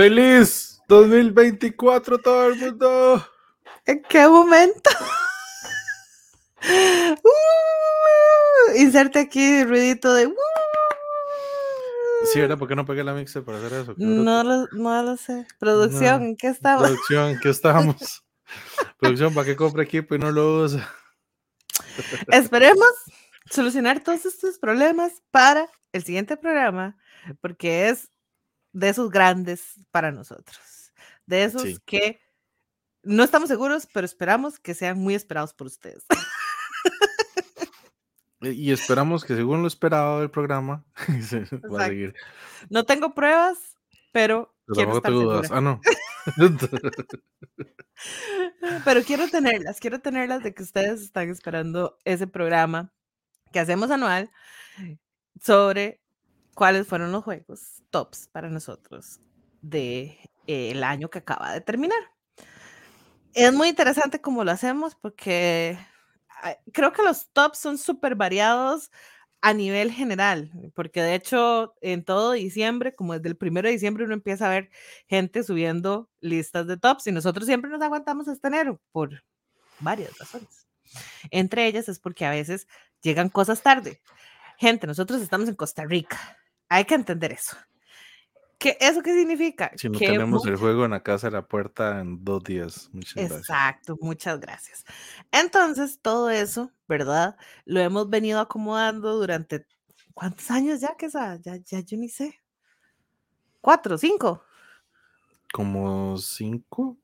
¡Feliz 2024 todo el mundo! ¿En qué momento? uh, inserte aquí ruidito de. Uh, Sí, ¿verdad? ¿Por qué no pegué la mixer para hacer eso? No, lo, no lo sé. Producción, No. ¿en qué estamos? Producción, ¿en qué estamos? Producción, ¿para qué compra equipo y no lo usa? Esperemos solucionar todos estos problemas para el siguiente programa, porque es de esos grandes para nosotros. De esos Sí. que no estamos seguros, pero esperamos que sean muy esperados por ustedes. Y esperamos que según lo esperado del programa, se va a Exacto. seguir. No tengo pruebas, pero Pero estar dudas. Ah, no. Pero quiero tenerlas, quiero tenerlas de que ustedes están esperando ese programa que hacemos anual sobre cuáles fueron los juegos tops para nosotros del de, el año que acaba de terminar. Es muy interesante cómo lo hacemos porque ah, creo que los tops son súper variados a nivel general, porque de hecho en todo diciembre, como desde el primero de diciembre, uno empieza a ver gente subiendo listas de tops y nosotros siempre nos aguantamos hasta enero por varias razones. Entre ellas es porque a veces llegan cosas tarde. Gente, nosotros estamos en Costa Rica, hay que entender eso. ¿Qué, ¿Eso qué significa? Si no que tenemos el juego en la casa de la puerta en dos días. Muchas gracias. Exacto, muchas gracias. Entonces, todo eso, ¿verdad? Lo hemos venido acomodando durante, ¿cuántos años ya que esa? Ya, ya yo ni sé. ¿Cuatro, cinco? Como cinco,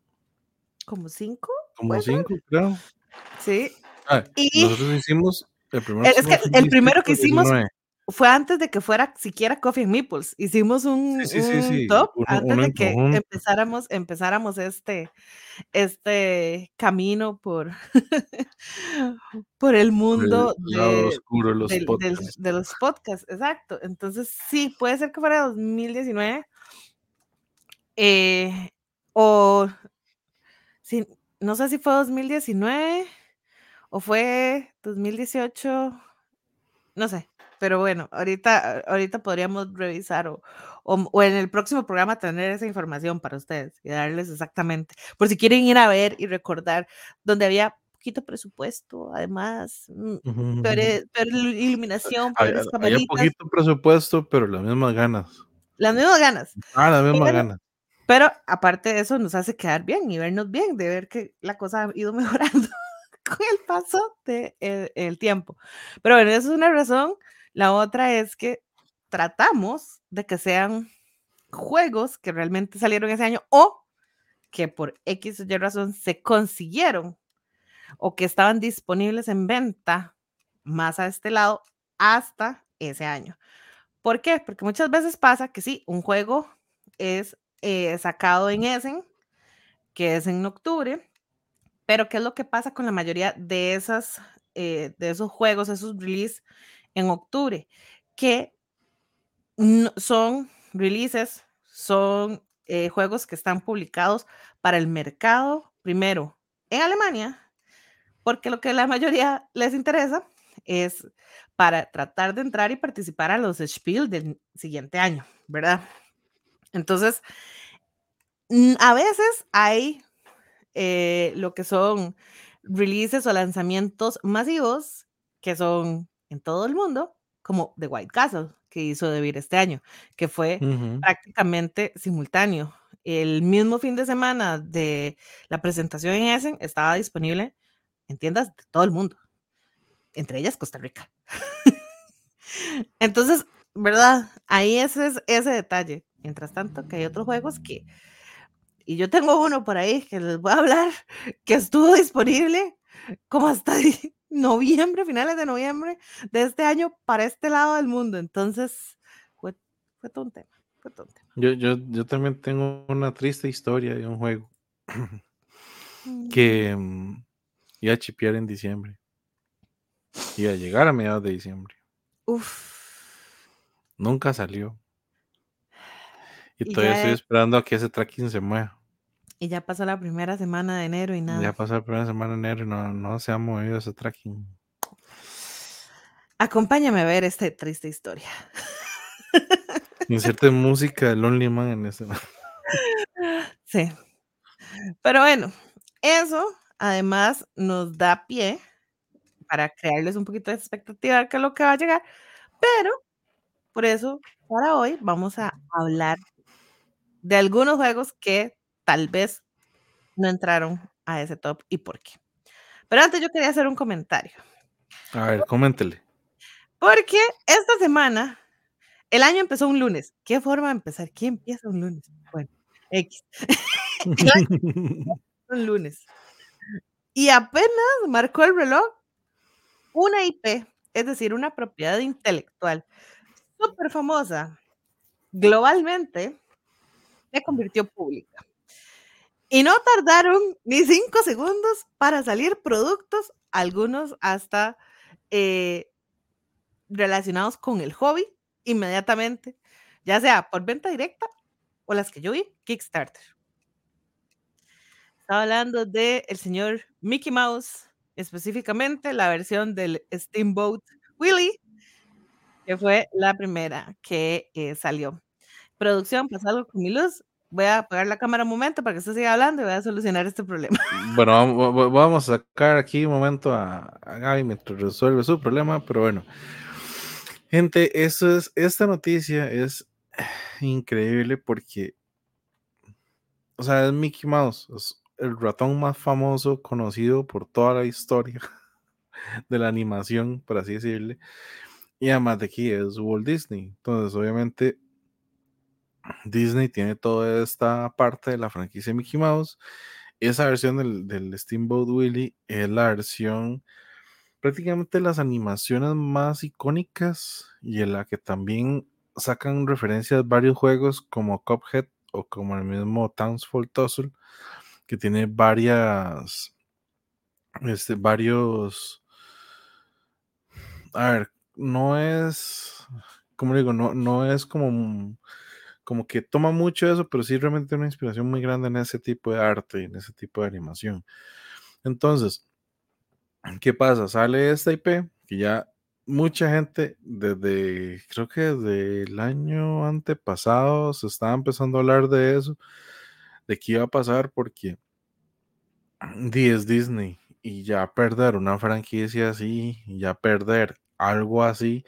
¿Como cinco? como cinco, creo. Sí. Ah, Y nosotros hicimos el primero. es que el primero que hicimos 19. Fue antes de que fuera siquiera Coffee and Meeples. Hicimos un, Sí, sí, sí, un sí, top antes de que empezáramos, empezáramos este, este camino por, por el mundo el de, oscuro los del- del- podcasts. de los podcasts, exacto. Entonces, sí, puede ser que fuera 2019. eh, o no sé si fue 2019 o fue 2018, no sé. Pero bueno, ahorita, ahorita podríamos revisar o, o, o en el próximo programa tener esa información para ustedes y darles exactamente, por si quieren ir a ver y recordar donde había poquito presupuesto, además, mm, peor, ujú. eh, peor iluminación, Había, poquito presupuesto, pero las mismas ganas. las mismas ganas. Ah, las mismas ganas. Pero aparte de eso, nos hace quedar bien y vernos bien, de ver que la cosa ha ido mejorando con el paso del de el tiempo. Pero bueno, eso es una razón. La otra es que tratamos de que sean juegos que realmente salieron ese año o que por X o razón se consiguieron o que estaban disponibles en venta más a este lado hasta ese año. ¿Por qué? Porque muchas veces pasa que sí, un juego es eh, sacado en Essen, que es en octubre, pero ¿qué es lo que pasa con la mayoría de, esas, eh, de esos juegos, esos releases en octubre? Que son releases, son eh, juegos que están publicados para el mercado, primero en Alemania, porque lo que la mayoría les interesa es para tratar de entrar y participar a los Spiel del siguiente año, ¿verdad? Entonces, a veces hay eh, lo que son releases o lanzamientos masivos que son en todo el mundo, como The White Castle, que hizo DeVir este año, que fue Ujú. prácticamente simultáneo. El mismo fin de semana de la presentación en Essen estaba disponible en tiendas de todo el mundo, entre ellas Costa Rica. Entonces, ¿verdad? Ahí ese es ese detalle. Mientras tanto, que hay otros juegos que, y yo tengo uno por ahí que les voy a hablar, que estuvo disponible como hasta noviembre, finales de noviembre de este año para este lado del mundo. Entonces, fue, fue todo un tema. Fue todo un tema. Yo, yo, yo también tengo una triste historia de un juego que mm, iba a chipear en diciembre. Iba a llegar a mediados de diciembre. Uf. Nunca salió. Y Y todavía estoy es- esperando a que ese tracking se mueva. Y ya pasó la primera semana de enero y nada. Ya pasó la primera semana de enero y no, no se ha movido ese tracking. Acompáñame a ver esta triste historia. Inserte música de Lonely Man en ese. Sí. Pero bueno, eso además nos da pie para crearles un poquito de expectativa de qué es lo que va a llegar, pero por eso para hoy vamos a hablar de algunos juegos que tal vez no entraron a ese top y por qué. Pero antes yo quería hacer un comentario. A ver, coméntele. Porque esta semana, el año empezó un lunes. ¿Qué forma de empezar? ¿Quién empieza un lunes? Bueno, X. un lunes. Y apenas marcó el reloj una IP, es decir, una propiedad intelectual súper famosa globalmente, se convirtió pública. Y no tardaron ni cinco segundos para salir productos, algunos hasta eh, relacionados con el hobby, inmediatamente, ya sea por venta directa o las que yo vi, Kickstarter. Estaba hablando del el señor Mickey Mouse, específicamente la versión del Steamboat Willie, que fue la primera que eh, salió. Producción, pasa algo con mi luz. Voy a apagar la cámara un momento para que usted siga hablando y voy a solucionar este problema. Bueno, vamos a sacar aquí un momento a, a Gaby mientras resuelve su problema, pero bueno. Gente, eso es, esta noticia es increíble porque, o sea, es Mickey Mouse, es el ratón más famoso conocido por toda la historia de la animación, por así decirle. Y además de aquí es Walt Disney. Entonces, obviamente, Disney tiene toda esta parte de la franquicia Mickey Mouse. Esa versión del, del Steamboat Willie es la versión prácticamente las animaciones más icónicas y en la que también sacan referencias varios juegos como Cuphead o como el mismo Townsfall Tussle que tiene varias este, varios a ver no es como digo no, no es como como que toma mucho eso pero sí realmente una inspiración muy grande en ese tipo de arte y en ese tipo de animación entonces ¿Qué pasa? Sale esta IP que ya mucha gente desde, creo que desde el año antepasado se estaba empezando a hablar de eso, de qué iba a pasar porque es Disney y ya perder una franquicia así, y ya perder algo así,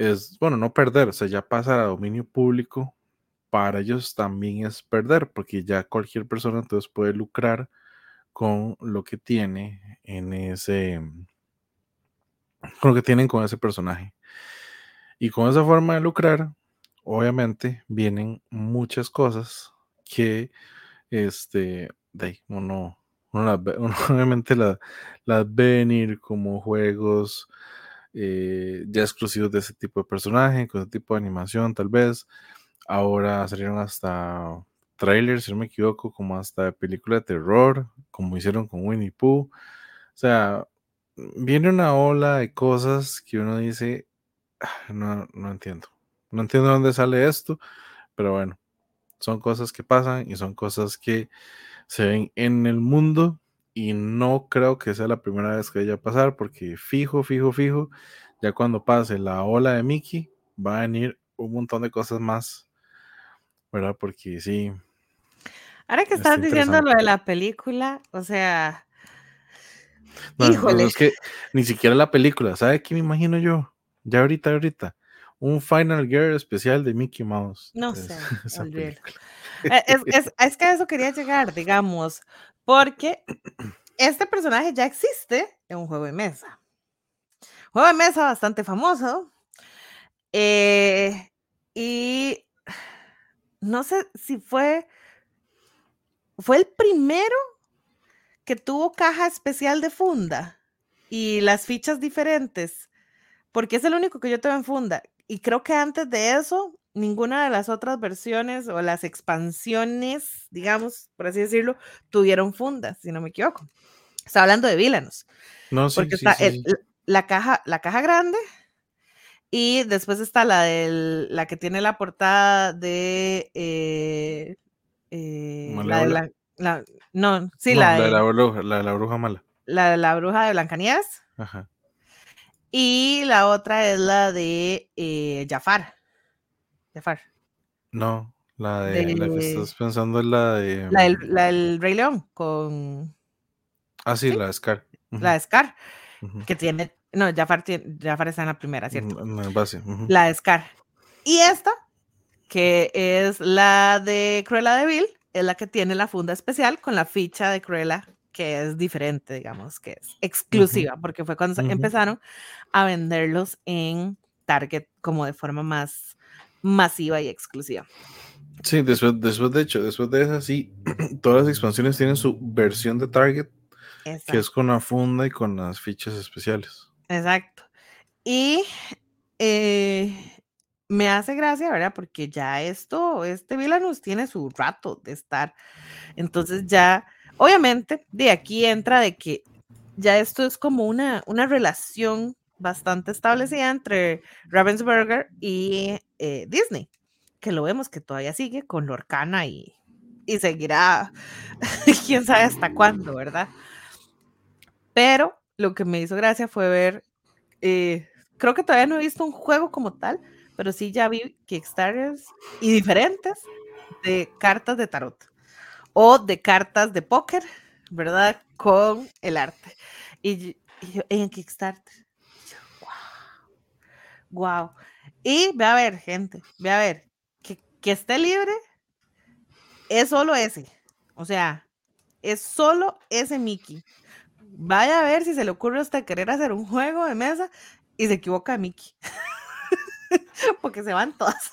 es, bueno, no perder, o sea, ya pasa a dominio público, para ellos también es perder, porque ya cualquier persona entonces puede lucrar con lo que tiene en ese, con lo que tienen con ese personaje. Y con esa forma de lucrar, obviamente vienen muchas cosas que, este, de uno, uno, obviamente las ve venir como juegos eh, ya exclusivos de ese tipo de personaje, con ese tipo de animación, tal vez. Ahora salieron hasta trailers, si no me equivoco, como hasta película de terror, como hicieron con Winnie Pooh. O sea, viene una ola de cosas que uno dice, ah, no, no entiendo. No entiendo dónde sale esto, pero bueno, son cosas que pasan y son cosas que se ven en el mundo y no creo que sea la primera vez que vaya a pasar porque fijo, fijo, fijo, ya cuando pase la ola de Mickey va a venir un montón de cosas más, ¿verdad? Porque sí, Ahora que estás diciendo lo de la película, o sea. híjole. es que ni siquiera la película, ¿sabe qué me imagino yo? Ya ahorita, ahorita. Un Final Girl especial de Mickey Mouse. No sé. Eh, es, es, es, que a eso quería llegar, digamos, porque este personaje ya existe en un juego de mesa. Juego de mesa bastante famoso. Eh, y no sé si fue fue el primero que tuvo caja especial de funda y las fichas diferentes, porque es el único que yo tengo en funda. Y creo que antes de eso, ninguna de las otras versiones o las expansiones, digamos, por así decirlo, tuvieron fundas, si no me equivoco. Está hablando de Villanos. No, sí, porque está la, caja, la caja grande y después está la, del, la que tiene la portada de eh, eh, la, de la, no, sí, la, de, la, bruja, la, la bruja mala. La de la bruja de Blancanieves. Ajá. Y la otra es la de eh, Jafar. Jafar. No, La, de, la que estás pensando es la de. La del, la del Rey León con. Ah, sí, la de Scar. La de Scar. Que tiene. No, ya aparece en la primera, ¿cierto? En base. La de Scar. Y esta, que es la de Cruella de Vil, es la que tiene la funda especial con la ficha de Cruella que es diferente, digamos, que es exclusiva, porque fue cuando empezaron a venderlos en Target como de forma más masiva y exclusiva. Sí, después, después de hecho, después de esa, sí, todas las expansiones tienen su versión de Target, que es con la funda y con las fichas especiales. Exacto. Y eh, me hace gracia, ¿verdad? Porque ya esto, este Villanueva tiene su rato de estar. Entonces ya, obviamente, de aquí entra de que ya esto es como una, una relación bastante establecida entre Ravensburger y eh, Disney, que lo vemos que todavía sigue con Lorcana y, y seguirá quién sabe hasta cuándo, ¿verdad? Pero lo que me hizo gracia fue ver, eh, creo que todavía no he visto un juego como tal, pero sí ya vi Kickstarters y diferentes de cartas de tarot o de cartas de póker, ¿verdad? Con el arte. Y, en Kickstarter Wow. Y ve a ver, gente, ve a ver, que, que esté libre es solo ese. O sea, es solo ese Mickey. Vaya a ver si se le ocurre hasta querer hacer un juego de mesa y se equivoca Mickey. Porque se van todas.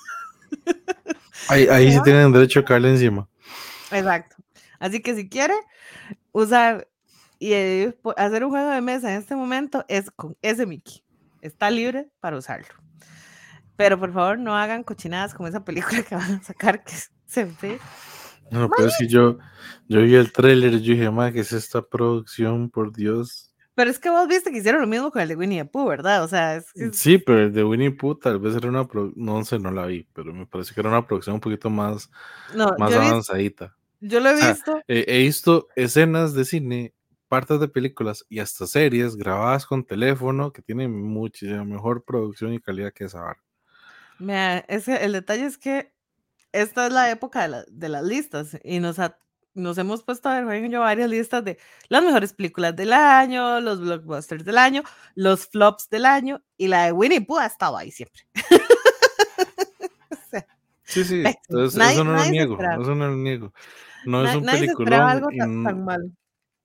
Ahí, ahí sí tienen derecho a caerle encima. Exacto. Así que si quiere usar y eh, hacer un juego de mesa en este momento es con ese Mickey está libre para usarlo. Pero por favor no hagan cochinadas como esa película que van a sacar que se ve. No, pero si yo, yo vi el tráiler yo dije, ma, ¿qué es esta producción? Por Dios. Pero es que vos viste que hicieron lo mismo con el de Winnie the Pooh, ¿verdad? O sea, es Sí, pero el de Winnie the Pooh tal vez era una, no sé, no la vi, pero me parece que era una producción un poquito más, más avanzadita. Yo lo he visto. he visto escenas de cine partes de películas y hasta series grabadas con teléfono que tienen muchísima mejor producción y calidad que esa barra. Mira, es el detalle es que esta es la época de, las listas y nos, nos hemos puesto a ver, yo, varias listas de las mejores películas del año, los blockbusters del año, los flops del año y la de Winnie Pooh ha estado ahí siempre. sí, sí, eso no lo niego, eso no lo niego. No es un película. algo tan malo.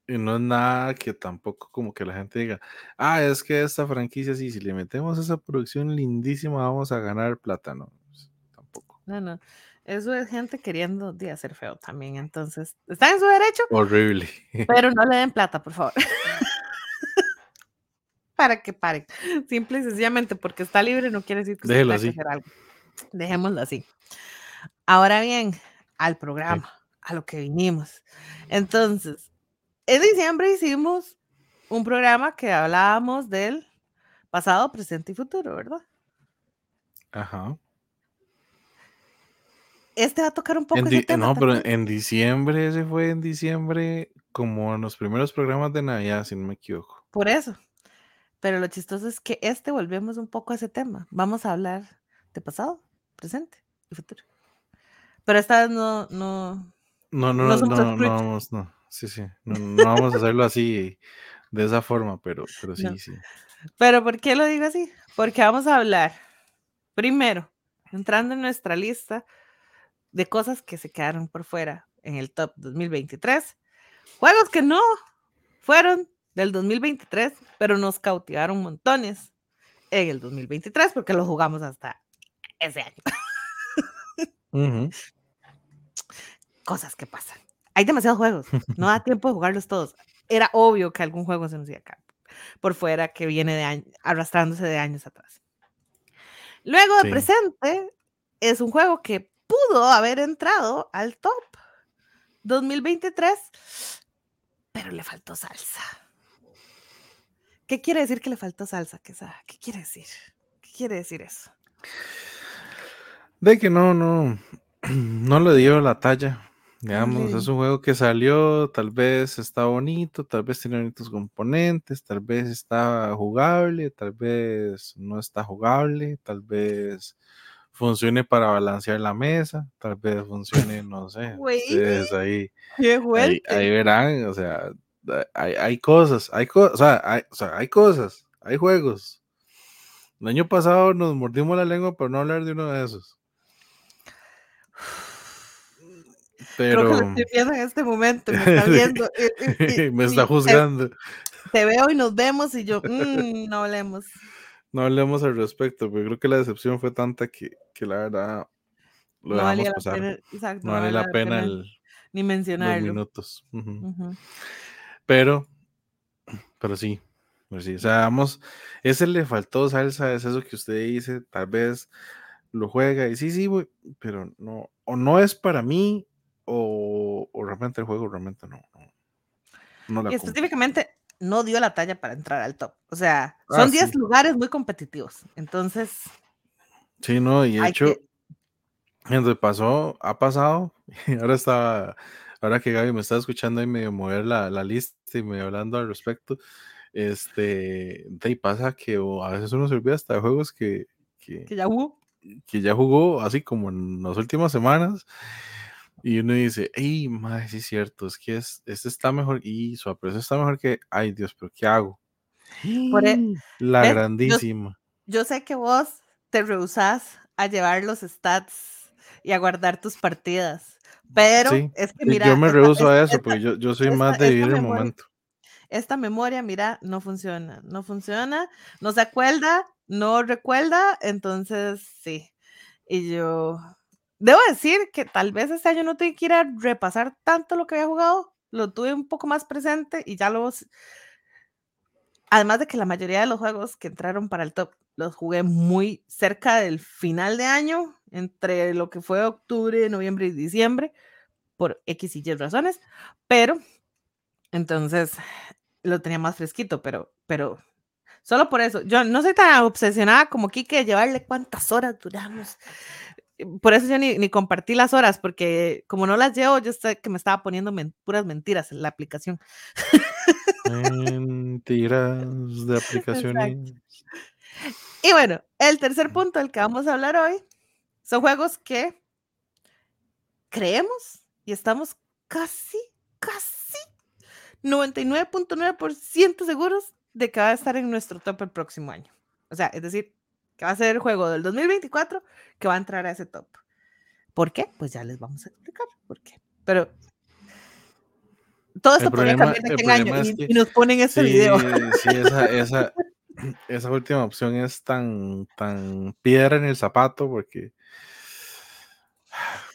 Y no es nada que tampoco como que la gente diga, ah, es que esta franquicia sí, si le metemos esa producción lindísima vamos a ganar plata, no, pues, tampoco. No, no, eso es gente queriendo de hacer feo también, entonces, está en su derecho. Horrible. Pero no le den plata, por favor. Para que paren, simple y sencillamente, porque está libre no quiere decir que se tenga que hacer algo. Dejémoslo así. Ahora bien, al programa, a lo que vinimos. Entonces, en diciembre hicimos un programa que hablábamos del pasado, presente y futuro, ¿verdad? Ajá. Este va a tocar un poco. no, pero en diciembre, ese fue en diciembre, como en los primeros programas de Navidad, si no me equivoco. Por eso. Pero lo chistoso es que este volvemos un poco a ese tema. Vamos a hablar de pasado, presente y futuro. Pero esta no, no. No, no, no, no, no, vamos, no sí, sí. No, vamos a hacerlo así, de esa forma, pero, pero sí, sí. Pero ¿por qué lo digo así? Porque vamos a hablar, primero, entrando en nuestra lista de cosas que se quedaron por fuera en el top 2023, juegos que no fueron del 2023, pero nos cautivaron montones en el 2023 porque lo jugamos hasta ese año. Cosas que pasan hay demasiados juegos, no da tiempo de jugarlos todos. Era obvio que algún juego se nos iba acá por fuera que viene de arrastrándose de años atrás. Luego de presente es un juego que pudo haber entrado al top 2023, pero le faltó salsa. ¿Qué quiere decir que le faltó salsa? ¿Qué, ¿Qué quiere decir? ¿Qué quiere decir eso? De que no, no, no le dio la talla Digamos, es un juego que salió, tal vez está bonito, tal vez tiene bonitos componentes, tal vez está jugable, tal vez no está jugable, tal vez funcione para balancear la mesa, tal vez funcione, no sé, ustedes ahí, ahí, ahí, verán, o sea, hay, hay cosas, hay cosas, o sea, hay, o sea, hay cosas, hay juegos. El año pasado nos mordimos la lengua por no hablar de uno de esos. Pero... Creo que lo estoy viendo en este momento, me está viendo. me está juzgando. Te, veo y nos vemos y yo, mmm, no hablemos. No hablemos al respecto, pero creo que la decepción fue tanta que, que la verdad lo no dejamos pasar. Pena, exacto, no, vale la, pena, el, ni mencionarlo. minutos. Pero, pero sí, pero sí, o sea, vamos, ese le faltó salsa, es eso que usted dice, tal vez lo juega y sí, sí, pero no, o no es para mí, o, realmente el juego realmente no. no, y específicamente no dio la talla para entrar al top. O sea, ah, son 10 lugares muy competitivos. Entonces. Sí, no, y de hecho, que pasó, ha pasado, y ahora está, ahora que Gaby me está escuchando y medio mover la, la lista y medio hablando al respecto, este, y pasa que a veces uno se olvida hasta de juegos que, que, que ya jugó. Que ya jugó así como en las últimas semanas y uno dice, ¡ay, madre, sí es cierto! Es que es, este está mejor y su aprecio está mejor que, ¡ay, Dios, pero qué hago! E la grandísima. Yo, sé que vos te rehusás a llevar los stats y a guardar tus partidas, pero es que mira. Yo me rehuso a eso, porque yo, yo soy más de vivir el momento. Esta memoria, mira, no funciona, no funciona, no se acuerda, no recuerda, entonces sí. Y yo, Debo decir que tal vez este año no tuve que ir a repasar tanto lo que había jugado, lo tuve un poco más presente y ya los... Además de que la mayoría de los juegos que entraron para el top los jugué muy cerca del final de año, entre lo que fue octubre, noviembre y diciembre, por X y Y razones, pero entonces lo tenía más fresquito, pero, pero solo por eso. Yo no soy tan obsesionada como Kike de llevarle cuántas horas duramos por eso yo ni, compartí las horas, porque como no las llevo, yo sé que me estaba poniendo puras mentiras en la aplicación. Mentiras de aplicaciones. Y bueno, el tercer punto del que vamos a hablar hoy son juegos que creemos y estamos casi, casi 99.9% seguros de que va a estar en nuestro top el próximo año. O sea, es decir, que va a ser el juego del 2024 que va a entrar a ese top. ¿Por qué? Pues ya les vamos a explicar por qué. Pero todo esto podría cambiar de año y, nos ponen este video. Sí, esa, esa, esa, última opción es tan, tan piedra en el zapato porque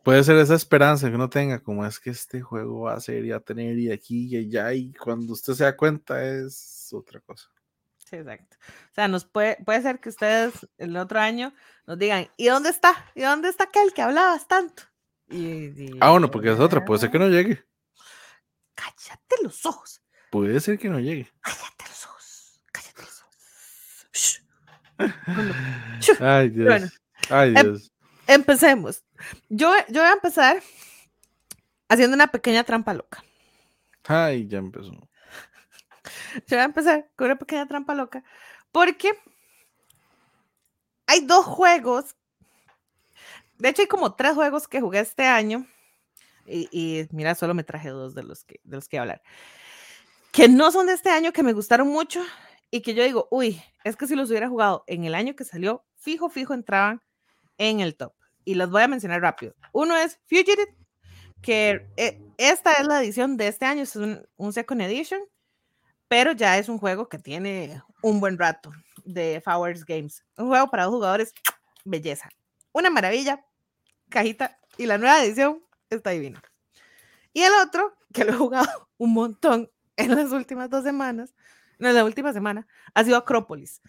puede ser esa esperanza que uno tenga, como es que este juego va a ser y a tener y aquí y allá, y cuando usted se da cuenta es otra cosa. Sí, exacto. O sea, nos puede, puede ser que ustedes el otro año nos digan, ¿y dónde está? ¿Y dónde está aquel que hablabas tanto? Y, ah, bueno, porque es otra, puede ser que no llegue. Cállate los ojos. Puede ser que no llegue. Cállate los ojos. Cállate los ojos. Ay, Dios. Ay, em, Dios. empecemos. Yo, yo voy a empezar haciendo una pequeña trampa loca. Ay, ya empezó. Yo voy a empezar con una pequeña trampa loca, porque hay dos juegos, de hecho hay como tres juegos que jugué este año, y, mira, solo me traje dos de los, que, de los que hablar, que no son de este año, que me gustaron mucho, y que yo digo, uy, es que si los hubiera jugado en el año que salió, fijo, fijo, entraban en el top. Y los voy a mencionar rápido. Uno es Fugitive, que eh, esta es la edición de este año, es un, un Second Edition pero ya es un juego que tiene un buen rato de Fowers Games. Un juego para dos jugadores, belleza. Una maravilla, cajita, y la nueva edición está divina. Y el otro, que lo he jugado un montón en las últimas dos semanas, no, en la última semana, ha sido Acropolis,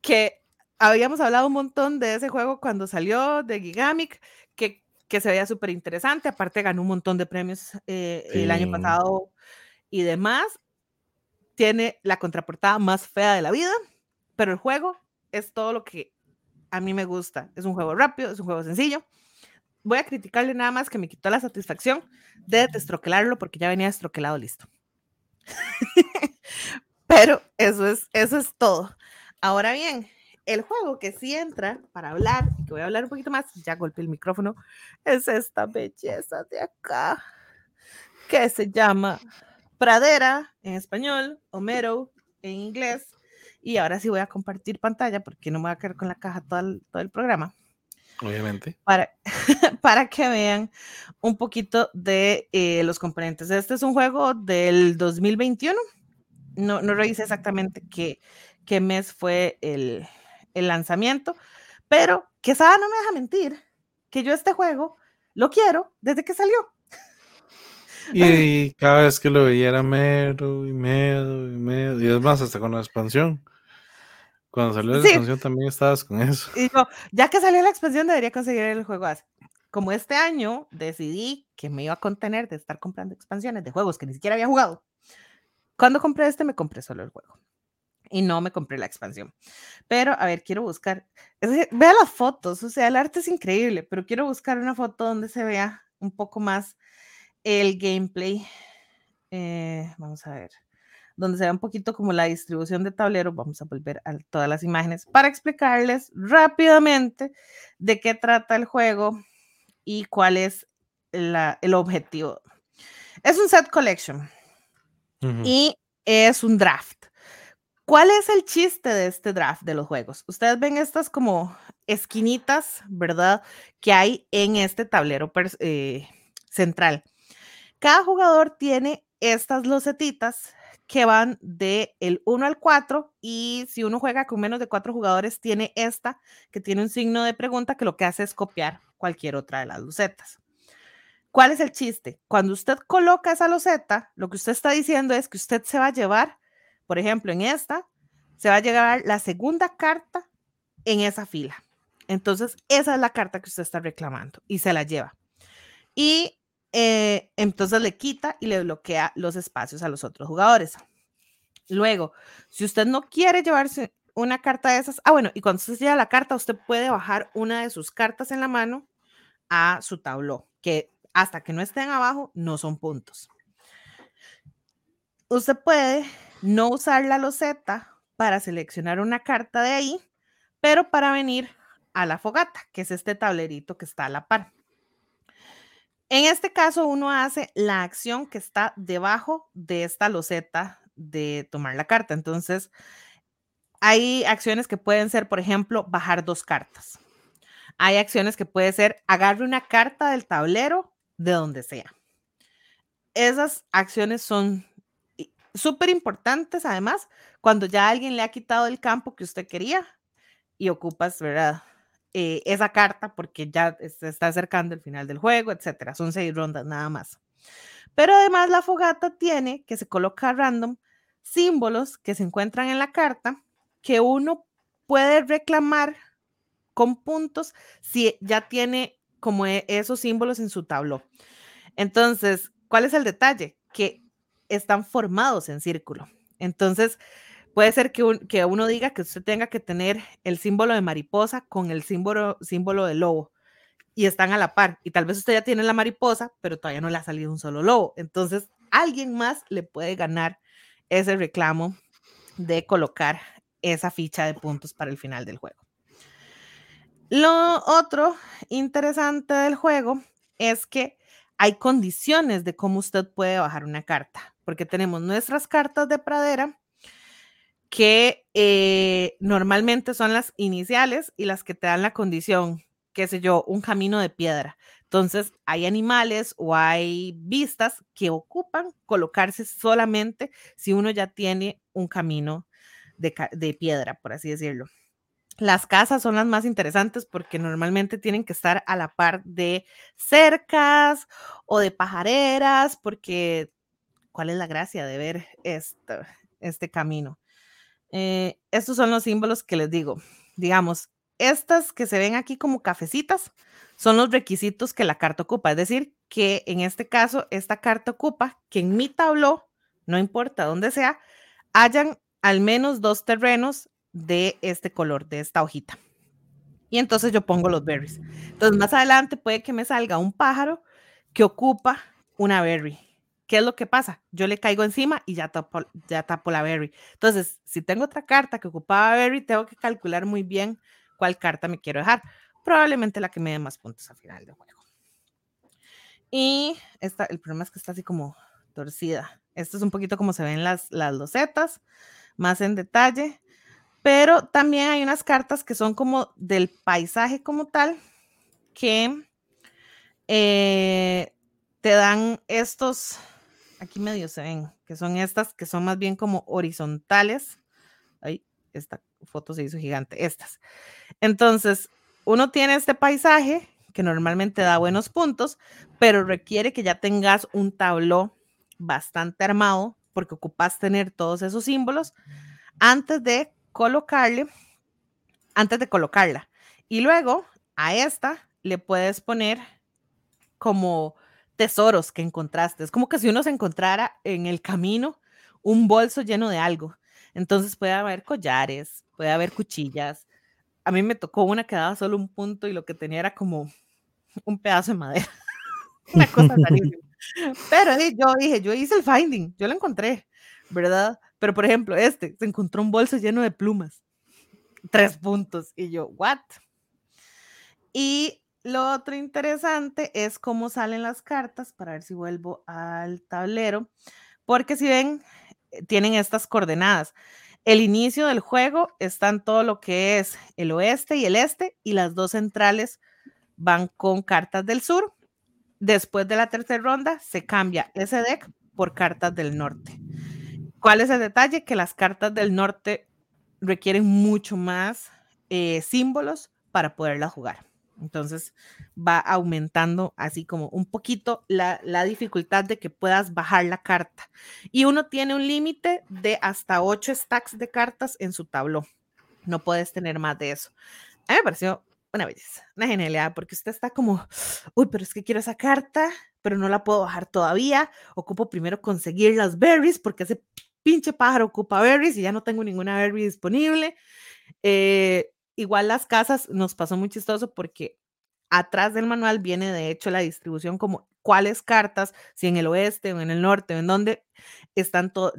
que habíamos hablado un montón de ese juego cuando salió de Gigamic, que, que se veía súper interesante, aparte ganó un montón de premios eh, el año pasado y demás, tiene la contraportada más fea de la vida, pero el juego es todo lo que a mí me gusta. Es un juego rápido, es un juego sencillo. Voy a criticarle nada más que me quitó la satisfacción de destroquelarlo porque ya venía destroquelado listo. pero eso es, eso es todo. Ahora bien, el juego que sí entra para hablar, y que voy a hablar un poquito más, ya golpeé el micrófono, es esta belleza de acá, que se llama Pradera en español, Homero en inglés, y ahora sí voy a compartir pantalla porque no me voy a quedar con la caja todo el, todo el programa. Obviamente. Para, para que vean un poquito de eh, los componentes. Este es un juego del 2021. No, no revisé exactamente qué, qué mes fue el, el lanzamiento, pero Quesada no me deja mentir que yo este juego lo quiero desde que salió. Y cada vez que lo veía era mero y mero y mero. Y es más, hasta con la expansión. Cuando salió la expansión también estabas con eso. Y ya que salió la expansión, debería conseguir el juego así. Como este año decidí que me iba a contener de estar comprando expansiones de juegos que ni siquiera había jugado. Cuando compré este, me compré solo el juego. Y no me compré la expansión. Pero, a ver, quiero buscar. vea las fotos, o sea, el arte es increíble, pero quiero buscar una foto donde se vea un poco más el gameplay. Eh, vamos a ver donde se ve un poquito como la distribución de tablero. Vamos a volver a todas las imágenes para explicarles rápidamente de qué trata el juego y cuál es el objetivo. Es un set collection y es un draft. ¿Cuál es el chiste de este draft de los juegos? Ustedes ven estas como esquinitas, ¿verdad? Que hay en este tablero eh, central. Cada jugador tiene estas losetitas que van de el 1 al 4 y si uno juega con menos de 4 jugadores tiene esta que tiene un signo de pregunta que lo que hace es copiar cualquier otra de las lucetas. ¿Cuál es el chiste? Cuando usted coloca esa loseta, lo que usted está diciendo es que usted se va a llevar, por ejemplo, en esta, se va a llevar la segunda carta en esa fila. Entonces, esa es la carta que usted está reclamando y se la lleva. Y eh, entonces le quita y le bloquea los espacios a los otros jugadores. Luego, si usted no quiere llevarse una carta de esas, ah, bueno, y cuando usted lleva la carta, usted puede bajar una de sus cartas en la mano a su tabló, que hasta que no estén abajo no son puntos. Usted puede no usar la loseta para seleccionar una carta de ahí, pero para venir a la fogata, que es este tablerito que está a la par. En este caso, uno hace la acción que está debajo de esta loseta de tomar la carta. Entonces, hay acciones que pueden ser, por ejemplo, bajar dos cartas. Hay acciones que puede ser agarre una carta del tablero de donde sea. Esas acciones son súper importantes, además, cuando ya alguien le ha quitado el campo que usted quería y ocupas, ¿verdad? Eh, esa carta porque ya se está acercando el final del juego, etcétera. Son seis rondas nada más. Pero además la fogata tiene que se coloca random símbolos que se encuentran en la carta que uno puede reclamar con puntos si ya tiene como e, esos símbolos en su tabló. Entonces, ¿cuál es el detalle? Que están formados en círculo. Entonces, Puede ser que, que uno diga que usted tenga que tener el símbolo de mariposa con el símbolo, símbolo de lobo y están a la par. Y tal vez usted ya tiene la mariposa, pero todavía no le ha salido un solo lobo. Entonces, alguien más le puede ganar ese reclamo de colocar esa ficha de puntos para el final del juego. Lo otro interesante del juego es que hay condiciones de cómo usted puede bajar una carta, porque tenemos nuestras cartas de pradera que eh, normalmente son las iniciales y las que te dan la condición, qué sé yo, un camino de piedra. Entonces, hay animales o hay vistas que ocupan colocarse solamente si uno ya tiene un camino de, de piedra, por así decirlo. Las casas son las más interesantes porque normalmente tienen que estar a la par de cercas o de pajareras, porque ¿cuál es la gracia de ver este, este camino? Eh, estos son los símbolos que les digo. Digamos, estas que se ven aquí como cafecitas son los requisitos que la carta ocupa. Es decir, que en este caso, esta carta ocupa que en mi tabló, no importa dónde sea, hayan al menos dos terrenos de este color, de esta hojita. Y entonces yo pongo los berries. Entonces más adelante puede que me salga un pájaro que ocupa una berry ¿qué es lo que pasa? Yo le caigo encima y ya tapo, ya tapo la berry. Entonces, si tengo otra carta que ocupaba berry, tengo que calcular muy bien cuál carta me quiero dejar. Probablemente la que me dé más puntos al final del juego. Y esta, el problema es que está así como torcida. Esto es un poquito como se ven las, las losetas, más en detalle. Pero también hay unas cartas que son como del paisaje como tal, que eh, te dan estos, aquí medio se ven, que son estas, que son más bien como horizontales. Ay, esta foto se hizo gigante, estas. Entonces, uno tiene este paisaje que normalmente da buenos puntos, pero requiere que ya tengas un tabló bastante armado, porque ocupas tener todos esos símbolos antes de colocarle, antes de colocarla. Y luego a esta le puedes poner como tesoros que encontraste. Es como que si uno se encontrara en el camino un bolso lleno de algo. Entonces puede haber collares, puede haber cuchillas. A mí me tocó una que daba solo un punto y lo que tenía era como un pedazo de madera. una cosa rarísima. Pero yo dije, yo hice el finding, yo lo encontré, ¿verdad? Pero por ejemplo, este se encontró un bolso lleno de plumas. Tres puntos. Y yo, ¿what? Y lo otro interesante es cómo salen las cartas, para ver si vuelvo al tablero, porque si ven, eh, tienen estas coordenadas. El inicio del juego está en todo lo que es el oeste y el este, y las dos centrales van con cartas del sur. Después de la tercera ronda, se cambia ese deck por cartas del norte. ¿Cuál es el detalle? Que las cartas del norte requieren mucho más eh, símbolos para poderlas jugar. Entonces va aumentando así como un poquito la, dificultad de que puedas bajar la carta. Y uno tiene un límite de hasta 8 stacks de cartas en su tabló. No puedes tener más de eso. A mí me pareció una belleza, una genialidad, porque usted está como, uy, pero es que quiero esa carta, pero no la puedo bajar todavía. Ocupo primero conseguir las berries, porque ese pinche pájaro ocupa berries y ya no tengo ninguna berry disponible. Eh, igual las casas nos pasó muy chistoso porque atrás del manual viene de hecho la distribución como cuáles cartas, si en el oeste o en el norte o en dónde están todos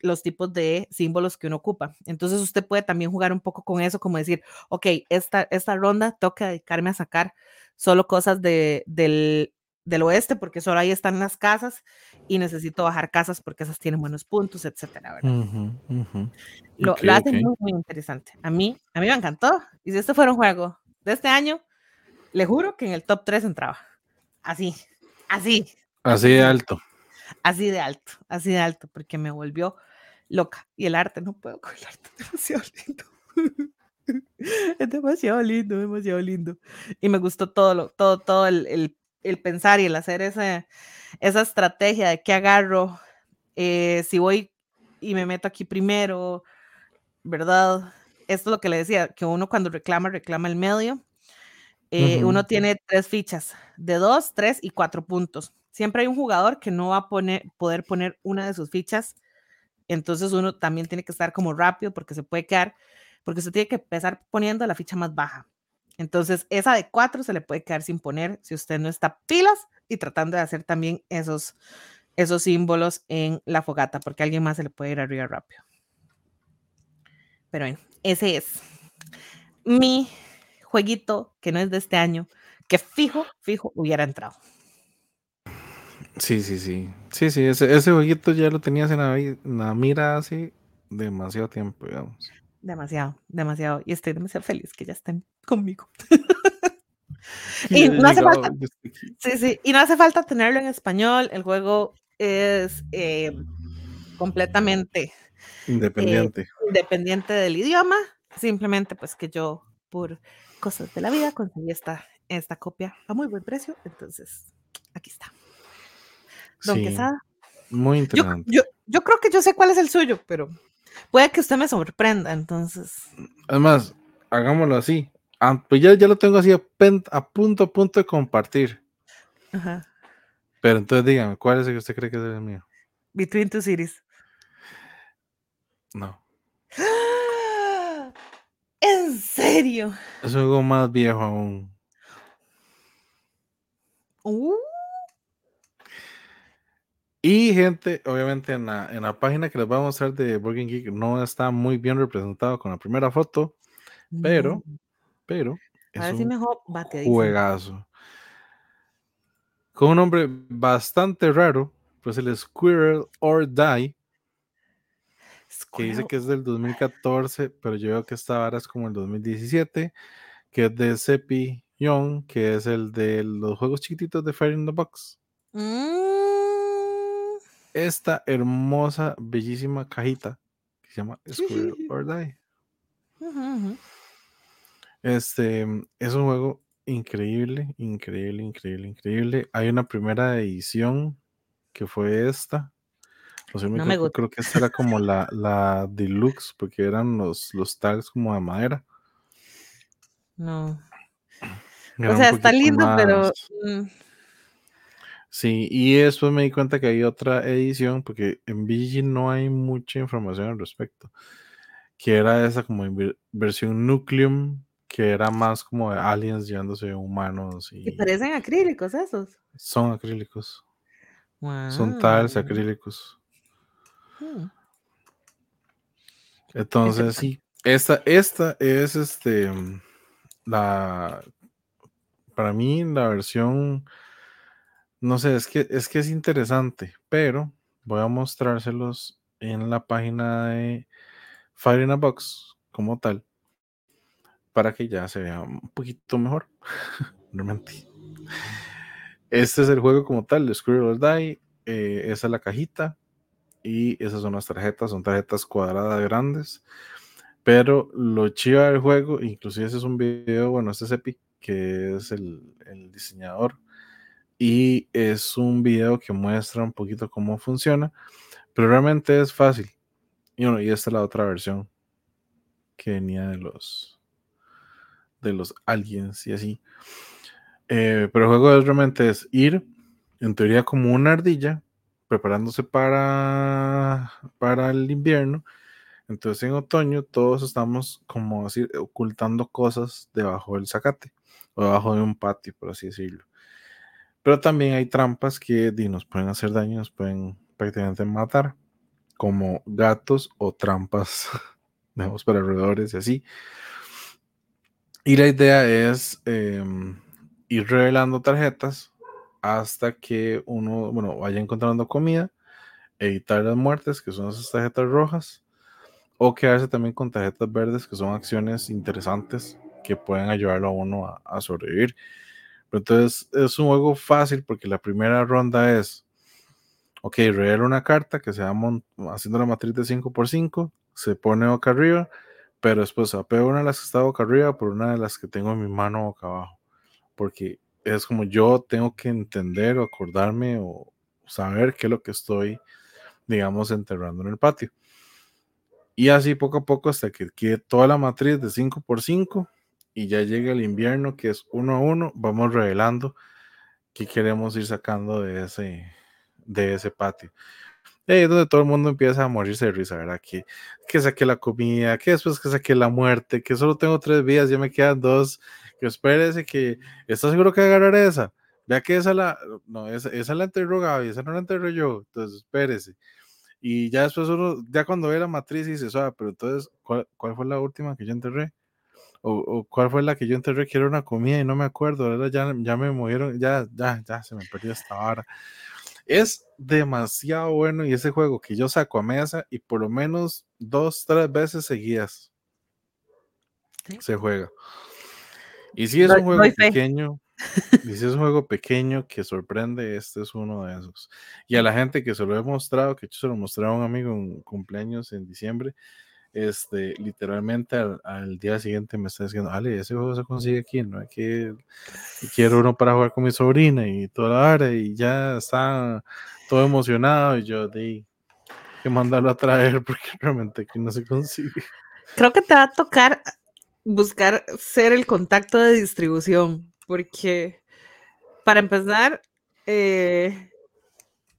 los tipos de símbolos que uno ocupa. Entonces usted puede también jugar un poco con eso, como decir, ok, esta, esta ronda toca dedicarme a sacar solo cosas de, del, del oeste porque solo ahí están las casas y necesito bajar casas porque esas tienen buenos puntos, etcétera, Lo, hacen muy, muy interesante. A mí, a mí me encantó. Y si este fuera un juego de este año, le juro que en el top 3 entraba. Así, así. Así de alto. Así de alto, así de alto, porque me volvió loca. Y el arte, no puedo con el arte, es demasiado lindo. es demasiado lindo, demasiado lindo. Y me gustó todo, lo, todo, todo el, el el pensar y el hacer esa, esa estrategia de qué agarro, eh, si voy y me meto aquí primero, ¿verdad? Esto es lo que le decía, que uno cuando reclama, reclama el medio. Eh, uno tiene tres fichas, de dos, tres y cuatro puntos. Siempre hay un jugador que no va a poner, poder poner una de sus fichas, entonces uno también tiene que estar como rápido porque se puede quedar, porque se tiene que empezar poniendo la ficha más baja. Entonces, esa de cuatro se le puede quedar sin poner si usted no está pilas y tratando de hacer también esos, esos símbolos en la fogata, porque alguien más se le puede ir arriba rápido. Pero bueno, ese es mi jueguito que no es de este año, que fijo, fijo hubiera entrado. Sí, sí, sí. Sí, sí, ese, ese jueguito ya lo tenías en la, en la mira hace demasiado tiempo, digamos. Demasiado, demasiado. Y estoy demasiado feliz que ya estén conmigo. y no hace falta. Sí, sí. Y no hace falta tenerlo en español. El juego es eh, completamente eh, independiente. independiente del idioma. Simplemente, pues que yo, por cosas de la vida, conseguí esta, esta copia a muy buen precio. Entonces, aquí está. Don Quesada. Muy interesante. yo, yo creo que yo sé cuál es el suyo, pero Puede que usted me sorprenda, entonces. Además, hagámoslo así. Ah, pues ya, ya lo tengo así a, punto a punto de compartir. Ajá. Pero entonces dígame, ¿cuál es el que usted cree que es el mío? Between Two Cities. No. ¿En serio? Es algo más viejo aún. Uh. Y gente, obviamente en la, en la página que les voy a mostrar de Burger Geek no está muy bien representado con la primera foto, pero, pero A es si un mejor bateadísimo. juegazo. Con un nombre bastante raro, pues el Squirrel or Die, que dice Squirrel. que es del 2014, pero yo veo que esta ahora es como el 2017, que es de Seppi Young, que es el de los juegos chiquititos de Fire in the Box. Mm. Esta hermosa, bellísima cajita que se llama Squirrel or Die. Este es un juego increíble, increíble, increíble, increíble. Hay una primera edición que fue esta. O sea, me No me equivoco, gusta. creo que esta era como la, la deluxe, porque eran los, los tags como de madera. No. Era O sea, está lindo, pero. más- mm, Sí, y después me di cuenta que hay otra edición, porque en VG no hay mucha información al respecto. Que era esa como versión Nucleum, que era más como de aliens llevándose humanos Y y parecen acrílicos esos. son acrílicos. Son tiles Wow. acrílicos. Mm. Entonces, sí, esta, esta es este la para mí la versión no sé, es que es que es interesante, pero voy a mostrárselos en la página de Fire in a Box como tal para que ya se vea un poquito mejor. Realmente. Este es el juego como tal, de Squirrel Die. eh, esa es la cajita. Y esas son las tarjetas, son tarjetas cuadradas grandes. Pero lo chiva del juego, inclusive ese es un video, bueno, este es Epi, que es el, el diseñador. Y es un video que muestra un poquito cómo funciona. Pero realmente es fácil. Y bueno, y esta es la otra versión que venía de los de los aliens y así. Eh, pero el juego es realmente es ir, en teoría, como una ardilla, preparándose para, para el invierno. Entonces en otoño todos estamos como así ocultando cosas debajo del zacate o debajo de un patio, por así decirlo. Pero también hay trampas que di, nos pueden hacer daño, nos pueden prácticamente matar, como gatos o trampas, digamos, para roedores y así. Y la idea es eh, ir revelando tarjetas hasta que uno, bueno, vaya encontrando comida, evitar las muertes, que son esas tarjetas rojas, o quedarse también con tarjetas verdes, que son acciones interesantes que pueden ayudarlo a uno a, a sobrevivir. Entonces es un juego fácil porque la primera ronda es, ok, revela una carta que se va haciendo la matriz de 5x5, se pone boca arriba, pero después apego una de las que está boca arriba por una de las que tengo en mi mano boca abajo. Porque es como yo tengo que entender o acordarme o saber qué es lo que estoy, digamos, enterrando en el patio. Y así poco a poco hasta que quede toda la matriz de 5x5 y ya llega el invierno que es uno a uno, vamos revelando qué queremos ir sacando de ese, de ese patio. Y ahí es donde todo el mundo empieza a morirse de risa, ¿verdad? Que, que saqué la comida, que después que saqué la muerte, que solo tengo tres vidas, ya me quedan dos, que espérese que, ¿estás seguro que agarrar esa? Vea que esa la, no, esa, esa la enterró Gaby, esa no la enterré yo, entonces espérese. Y ya después uno, ya cuando ve la matriz dice, "Suave, pero entonces, ¿cuál, cuál fue la última que yo enterré? O, o cuál fue la que yo enterré que era una comida y no me acuerdo, ¿verdad? Ya, ya me movieron, ya, ya, ya se me perdió esta vara. Es demasiado bueno y ese juego que yo saco a mesa y por lo menos dos, tres veces seguidas Sí. se juega. Y si es Doy- un juego pequeño, y si es un juego pequeño que sorprende, este es uno de esos. Y a la gente que se lo he mostrado, que yo se lo mostré a un amigo en cumpleaños en diciembre, este, literalmente al, al día siguiente me está diciendo, Ale, ese juego se consigue aquí, no que quiero uno para jugar con mi sobrina y toda la hora, y ya está todo emocionado, y yo de que mandarlo a traer porque realmente aquí no se consigue. Creo que te va a tocar buscar ser el contacto de distribución, porque para empezar, eh,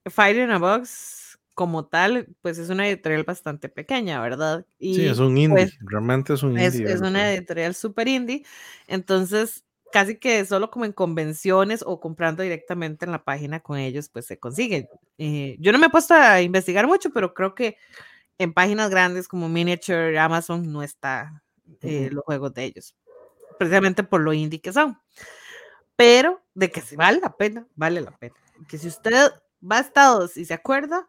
Fire in a Box como tal, pues es una editorial bastante pequeña, ¿verdad? Y Sí, es un indie, pues, realmente es un es, indie. es una editorial super indie, entonces casi que solo como en convenciones o comprando directamente en la página con ellos, pues se consiguen. Eh, yo no me he puesto a investigar mucho, pero creo que en páginas grandes como Miniature, Amazon, no está eh, los juegos de ellos, precisamente por lo indie que son. Pero de que si vale la pena, vale la pena. Que si usted va a Estados y se acuerda,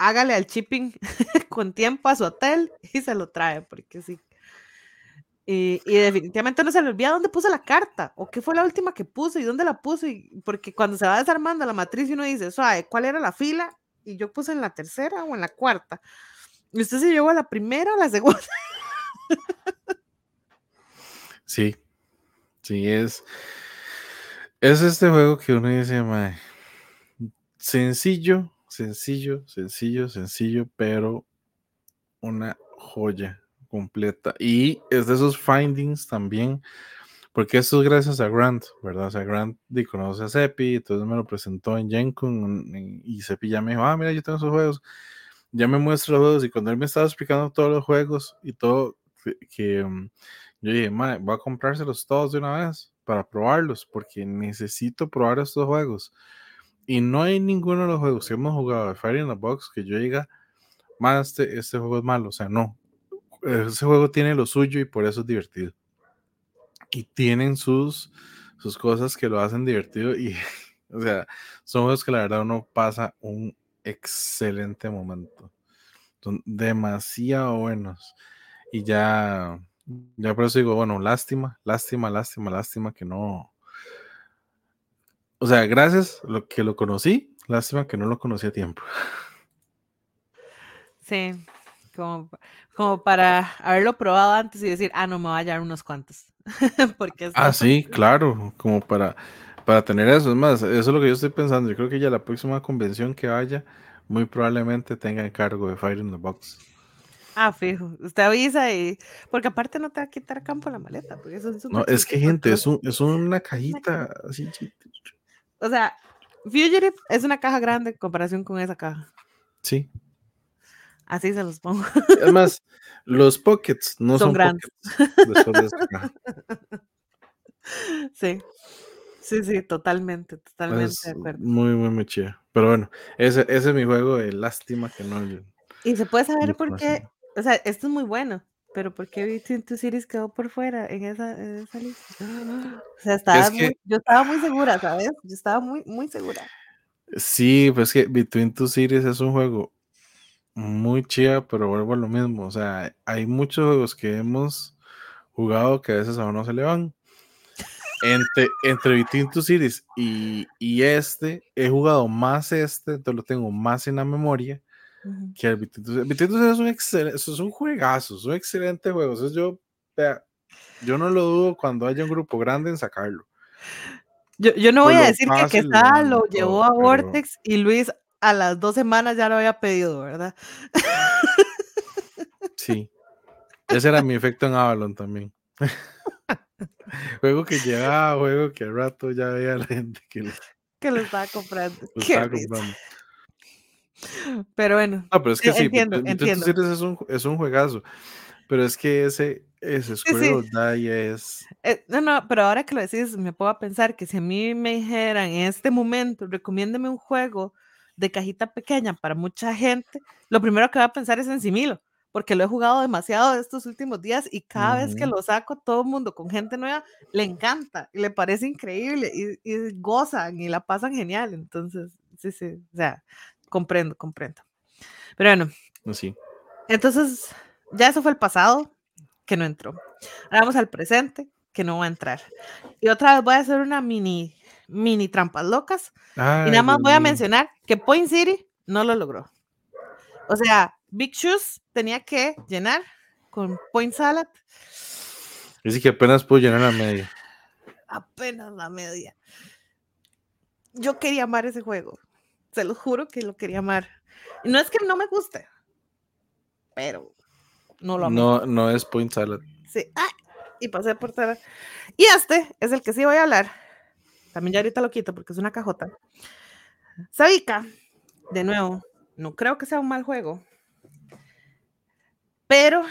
hágale al shipping con tiempo a su hotel y se lo trae, porque sí, y, definitivamente no se le olvida dónde puse la carta o qué fue la última que puse y dónde la puse. porque cuando se va desarmando la matriz y uno dice, ¿cuál era la fila? Y yo puse en la tercera o en la cuarta. Y usted se llevó a la primera o la segunda. Sí, sí, es. Es este juego que uno dice, sencillo, sencillo, sencillo, sencillo, pero una joya completa. Y es de esos findings también, porque esto es gracias a Grant, ¿verdad? O sea, Grant di, conoce a Seppi, entonces me lo presentó en Gencon y Seppi ya me dijo, ah, mira, yo tengo esos juegos. Ya me muestra los juegos y cuando él me estaba explicando todos los juegos y todo, que, um, yo dije, voy a comprárselos todos de una vez para probarlos, porque necesito probar estos juegos. Y no hay ninguno de los juegos que hemos jugado de Fire in the Box que yo diga, más este, este juego es malo. O sea, no ese juego tiene lo suyo y por eso es divertido. Y tienen sus, sus cosas que lo hacen divertido y, o sea, son juegos que la verdad uno pasa un excelente momento. Son demasiado buenos. Y ya, ya por eso digo, bueno, lástima, lástima, lástima, lástima que no. O sea, gracias lo que lo conocí, lástima que no lo conocí a tiempo. Sí, como, como para haberlo probado antes y decir, ah, no, me voy a hallar unos cuantos. Porque ah, sí, claro, como para, para tener eso. Es más, eso es lo que yo estoy pensando. Yo creo que ya la próxima convención que vaya, muy probablemente tenga el cargo de Fire in the Box. Ah, fijo. Usted avisa y. Porque aparte no te va a quitar campo la maleta. Porque eso es no, es que, gente, es, un, es una cajita así. O sea, Fugitive es una caja grande en comparación con esa caja. Sí. Así se los pongo. Además, los pockets no son, grandes. sí. Sí, sí, totalmente, totalmente de acuerdo. Muy, muy, muy chido. Pero bueno, ese, ese es mi juego de lástima que no. Y se puede saber por qué, o sea, esto es muy bueno, pero ¿por qué Between Two Cities quedó por fuera en esa, esa lista? O sea, estaba yo estaba muy segura, ¿sabes? Yo estaba muy, muy segura. Sí, pues que Between Two Cities es un juego muy chida, pero vuelvo a lo mismo. O sea, hay muchos juegos que hemos jugado que a veces a uno se le van. Entre, entre Between Two Cities y, y, este, he jugado más este, entonces lo tengo más en la memoria que el Cities. es un eso es un juegazo, es un excelente juego. Entonces yo, vea, yo no lo dudo cuando haya un grupo grande en sacarlo. Yo, yo no voy a decir que está lo llevó a Vortex y Luis a las dos semanas ya lo había pedido, ¿verdad? Sí. Ese era mi efecto en Avalon también. juego que llegaba, juego que al rato ya veía la gente que lo, que lo estaba comprando. Pero bueno. Ah, pero es que sí, entiendo, entiendo. Es, un, es un juegazo. Pero es que ese, ese juego sí. es. Eh, no, no, pero ahora que lo decís, me puedo pensar que si a mí me dijeran en este momento, recomiéndeme un juego de cajita pequeña para mucha gente, lo primero que va a pensar es en Similo, porque lo he jugado demasiado estos últimos días y cada vez que lo saco, todo el mundo con gente nueva le encanta y le parece increíble y, gozan y la pasan genial. Entonces, sí, sí, o sea, comprendo, comprendo. Pero bueno. Pues sí. Entonces, ya eso fue el pasado que no entró. Ahora vamos al presente que no va a entrar. Y otra vez voy a hacer una mini mini trampas locas. y nada más voy a mencionar que Point City no lo logró. O sea, Big Shoes tenía que llenar con Point Salad. Dice que apenas pudo llenar la media. Apenas la media. Yo quería amar ese juego. Se lo juro que lo quería amar. No es que no me guste, pero no lo amo. No, no es Point Salad. Sí. y pasé por salad. Y este es el que sí voy a hablar también ya ahorita lo quito porque es una cajota. Sabica, de nuevo, no creo que sea un mal juego, pero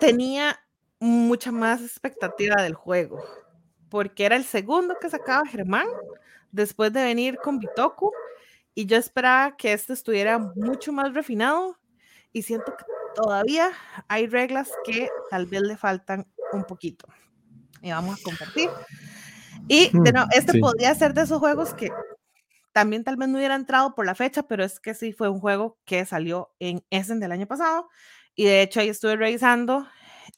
tenía mucha más expectativa del juego, porque era el segundo que sacaba Germán después de venir con Bitoku y yo esperaba que este estuviera mucho más refinado y siento que todavía hay reglas que tal vez le faltan un poquito. Y vamos a compartir. Y de nuevo, este podría ser de esos juegos que también tal vez no hubiera entrado por la fecha, pero es que sí fue un juego que salió en Essen del año pasado. Y de hecho ahí estuve revisando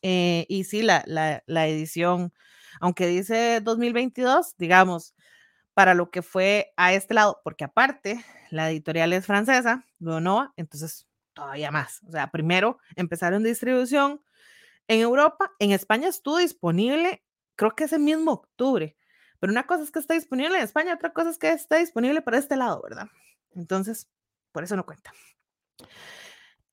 eh, y sí, la, la, la, edición, aunque dice 2022, digamos, para lo que fue a este lado, porque aparte la editorial es francesa, Nova, entonces todavía más. O sea, primero empezaron distribución en Europa, en España estuvo disponible, creo que ese mismo octubre, pero una cosa es que está disponible en España, otra cosa es que está disponible para este lado, ¿verdad? Entonces, por eso no cuenta.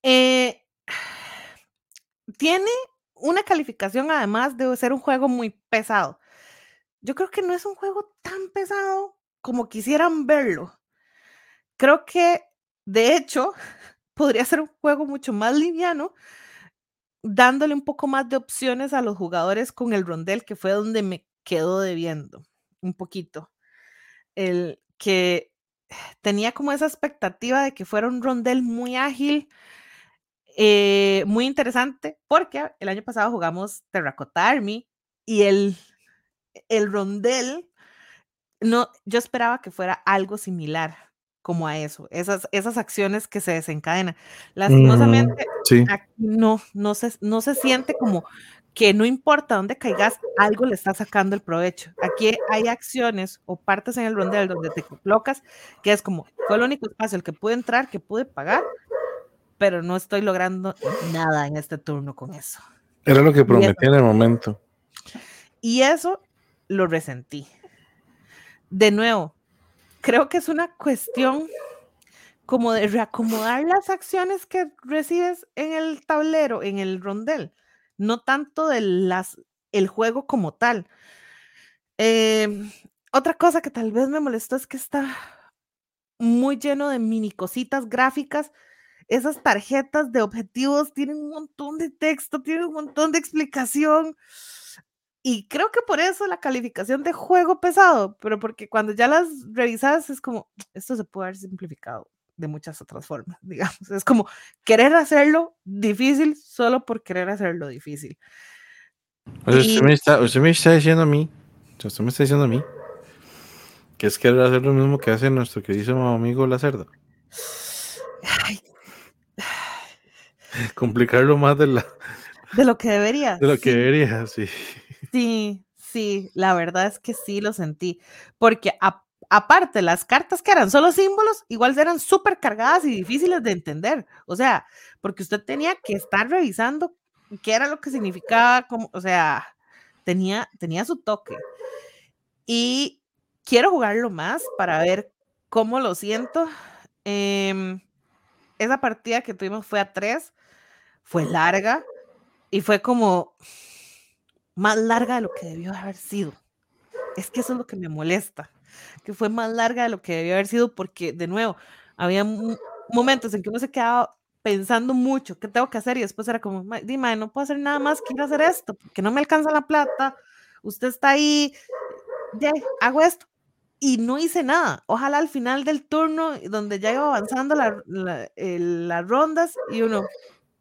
Eh, tiene una calificación además de ser un juego muy pesado. Yo creo que no es un juego tan pesado como quisieran verlo. Creo que, de hecho, podría ser un juego mucho más liviano, dándole un poco más de opciones a los jugadores con el rondel, que fue donde me quedó debiendo un poquito. El que tenía como esa expectativa de que fuera un rondel muy ágil, eh, muy interesante, porque el año pasado jugamos Terracotta Army y el, el rondel, no, yo esperaba que fuera algo similar como a eso, esas, esas acciones que se desencadenan. Lastimosamente, no, no, se, no se siente como que no importa dónde caigas, algo le está sacando el provecho. Aquí hay acciones o partes en el rondel donde te colocas, que es como, fue el único espacio el que pude entrar, que pude pagar, pero no estoy logrando nada en este turno con eso. Era lo que prometí en el momento. Y eso lo resentí. De nuevo, creo que es una cuestión como de reacomodar las acciones que recibes en el tablero, en el rondel no tanto de las, el juego como tal. Em, otra cosa que tal vez me molestó es que está muy lleno de mini cositas gráficas. Esas tarjetas de objetivos tienen un montón de texto, tienen un montón de explicación. Y creo que por eso la calificación de juego pesado, pero porque cuando ya las revisas es como, esto se puede haber simplificado de muchas otras formas, digamos. Es como querer hacerlo difícil solo por querer hacerlo difícil. usted, me está, usted, me está, diciendo a mí, usted me está diciendo a mí, que es querer hacer lo mismo que hace nuestro querido amigo la cerda. Complicarlo más de, la, de lo que debería. De lo que debería, sí. Sí, sí, la verdad es que sí lo sentí, porque aparte, las cartas que eran solo símbolos, igual eran súper cargadas y difíciles de entender. O sea, porque usted tenía que estar revisando qué era lo que significaba, como, o sea, tenía, tenía su toque. Y quiero jugarlo más para ver cómo lo siento. Em, esa partida que tuvimos fue a tres, fue larga y fue como más larga de lo que debió haber sido. Es que eso es lo que me molesta que fue más larga de lo que debió haber sido, porque de nuevo, había momentos en que uno se quedaba pensando mucho, ¿qué tengo que hacer? Y después era como, dime, no puedo hacer nada más, quiero hacer esto, porque no me alcanza la plata, usted está ahí, ya, hago esto. Y no hice nada. Ojalá al final del turno, donde ya iba avanzando las rondas, y uno,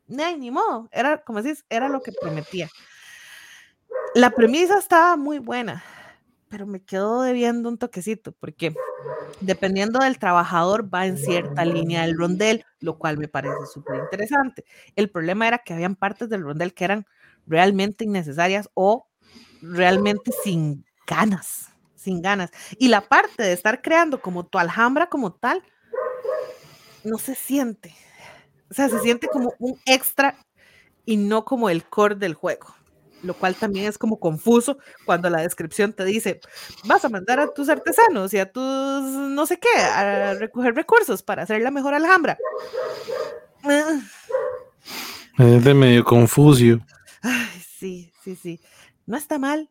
ni modo, era como decís, era lo que prometía. La premisa estaba muy buena pero me quedo debiendo un toquecito, porque dependiendo del trabajador va en cierta línea del rondel, lo cual me parece súper interesante. El problema era que habían partes del rondel que eran realmente innecesarias o realmente sin ganas, sin ganas. Y la parte de estar creando como tu alhambra como tal, no se siente. O sea, se siente como un extra y no como el core del juego lo cual también es como confuso cuando la descripción te dice, vas a mandar a tus artesanos y a tus no sé qué, a recoger recursos para hacer la mejor alhambra. Es de medio confuso. Ay, sí, sí, sí. No está mal,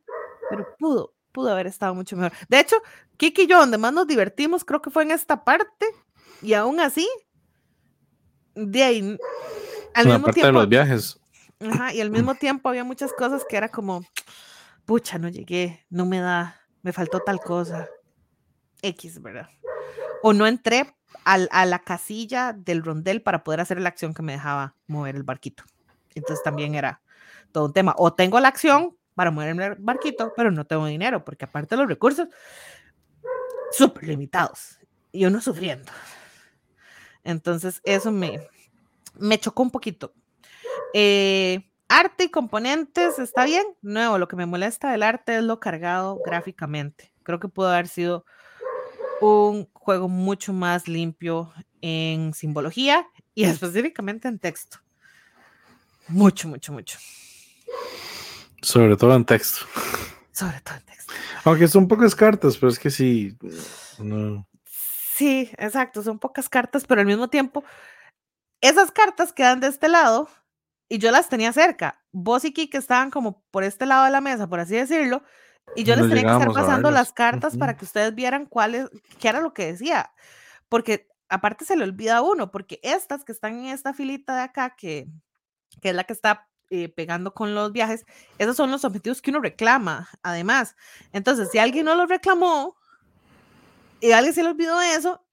pero pudo, pudo haber estado mucho mejor. De hecho, Kiki y yo, donde más nos divertimos, creo que fue en esta parte, y aún así, de ahí, al mismo parte tiempo, de los viajes Ajá, y al mismo tiempo había muchas cosas que era como, pucha, no llegué, no me da, me faltó tal cosa. X, ¿verdad? O no entré al, a la casilla del rondel para poder hacer la acción que me dejaba mover el barquito. Entonces también era todo un tema. O tengo la acción para mover el barquito, pero no tengo dinero, porque aparte los recursos, súper limitados. Y uno sufriendo. Entonces eso me, me chocó un poquito. Eh, arte y componentes, está bien. Nuevo, lo que me molesta del arte es lo cargado gráficamente. Creo que pudo haber sido un juego mucho más limpio en simbología y específicamente en texto. Mucho, mucho, mucho. Sobre todo en texto. Sobre todo en texto. Aunque son pocas cartas, pero es que sí. No. Sí, exacto, son pocas cartas, pero al mismo tiempo, esas cartas quedan de este lado y yo las tenía cerca. Vos y Kike estaban como por este lado de la mesa, por así decirlo, y yo les tenía que estar pasando las cartas para que ustedes vieran cuál es, qué era lo que decía. Porque aparte se le olvida a uno, porque estas que están en esta filita de acá, que, que es la que está eh, pegando con los viajes, esos son los objetivos que uno reclama, además. Entonces, si alguien no los reclamó y alguien se le olvidó eso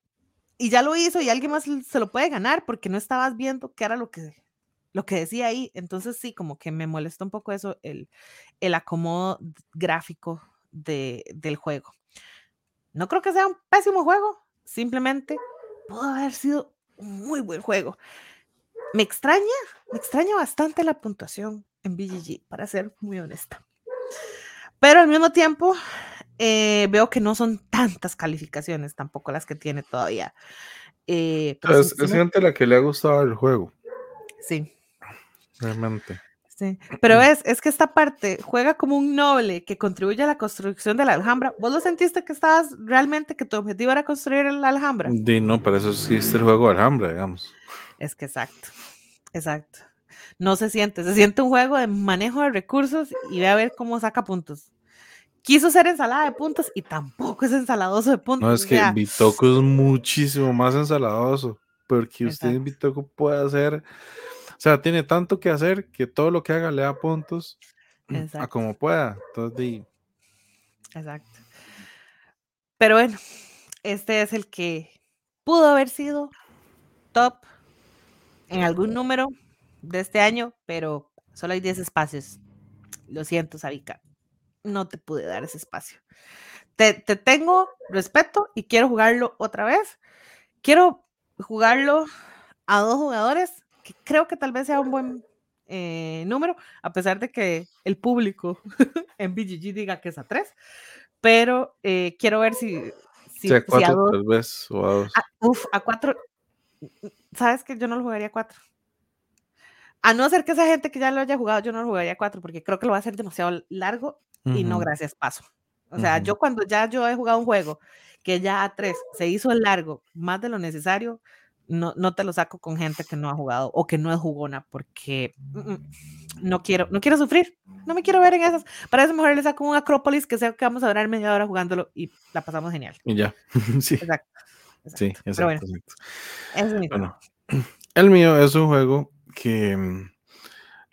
y ya lo hizo y alguien más se lo puede ganar porque no estabas viendo qué era lo que, lo que decía ahí. Entonces, sí, como que me molesta un poco eso, el, el acomodo gráfico de, del juego. No creo que sea un pésimo juego, simplemente pudo haber sido un muy buen juego. Me extraña, me extraña bastante la puntuación en BGG, para ser muy honesta. Pero al mismo tiempo, eh, veo que no son tantas calificaciones tampoco las que tiene todavía. Eh, sí, Es, sí gente la que le ha gustado el juego, sí, realmente. Sí, pero es, es que esta parte juega como un noble que contribuye a la construcción de la Alhambra. ¿Vos lo sentiste que estabas realmente que tu objetivo era construir la Alhambra? De no, para eso existe el juego de Alhambra, digamos. Es que exacto, exacto. No se siente, se siente un juego de manejo de recursos y ve a ver cómo saca puntos. Quiso ser ensalada de puntos y tampoco es ensaladoso de puntos. No, es que Bitoku es muchísimo más ensaladoso, porque usted en. Bitoku puede hacer, o sea, tiene tanto que hacer que todo lo que haga le da puntos a Exacto. como pueda. Entonces, di, Exacto. Pero bueno, este es el que pudo haber sido top en algún número de este año, pero solo hay 10 espacios. Lo siento, Sabika. No te pude dar ese espacio. Te, te tengo respeto y quiero jugarlo otra vez. Quiero jugarlo a dos jugadores, que creo que tal vez sea un buen eh, número, a pesar de que el público en BGG diga que es a tres. Pero eh, quiero ver si, si, sí, a si a cuatro dos. tal vez, o a dos. a- uf, a cuatro. ¿Sabes que yo no lo jugaría a cuatro? A no ser que esa gente que ya lo haya jugado, yo no lo jugaría a cuatro, porque creo que lo va a hacer demasiado largo y no gracias, paso. O sea, ujú. yo cuando ya yo he jugado un juego que ya a tres se hizo largo más de lo necesario, no, no te lo saco con gente que no ha jugado o que no es jugona, porque mm, mm, no quiero, no quiero sufrir, no me quiero ver en esas. Para eso mejor le saco un Acrópolis que sé que vamos a durar media hora jugándolo y la pasamos genial. Y ya. sí, Exacto. sí, exacto. Pero exacto, bueno, exacto. ese es mi Bueno, el mío es un juego que mm,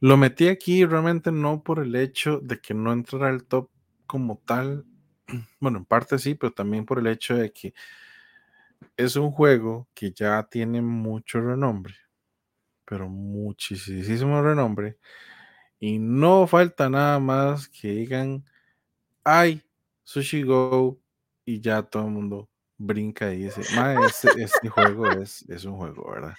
lo metí aquí realmente no por el hecho de que no entrara al top como tal. Bueno, en parte sí, pero también por el hecho de que es un juego que ya tiene mucho renombre, pero muchísimo renombre. Y no falta nada más que digan, ay, Sushi Go, y ya todo el mundo brinca y dice, "Mae, este, este juego es, es un juego, ¿verdad?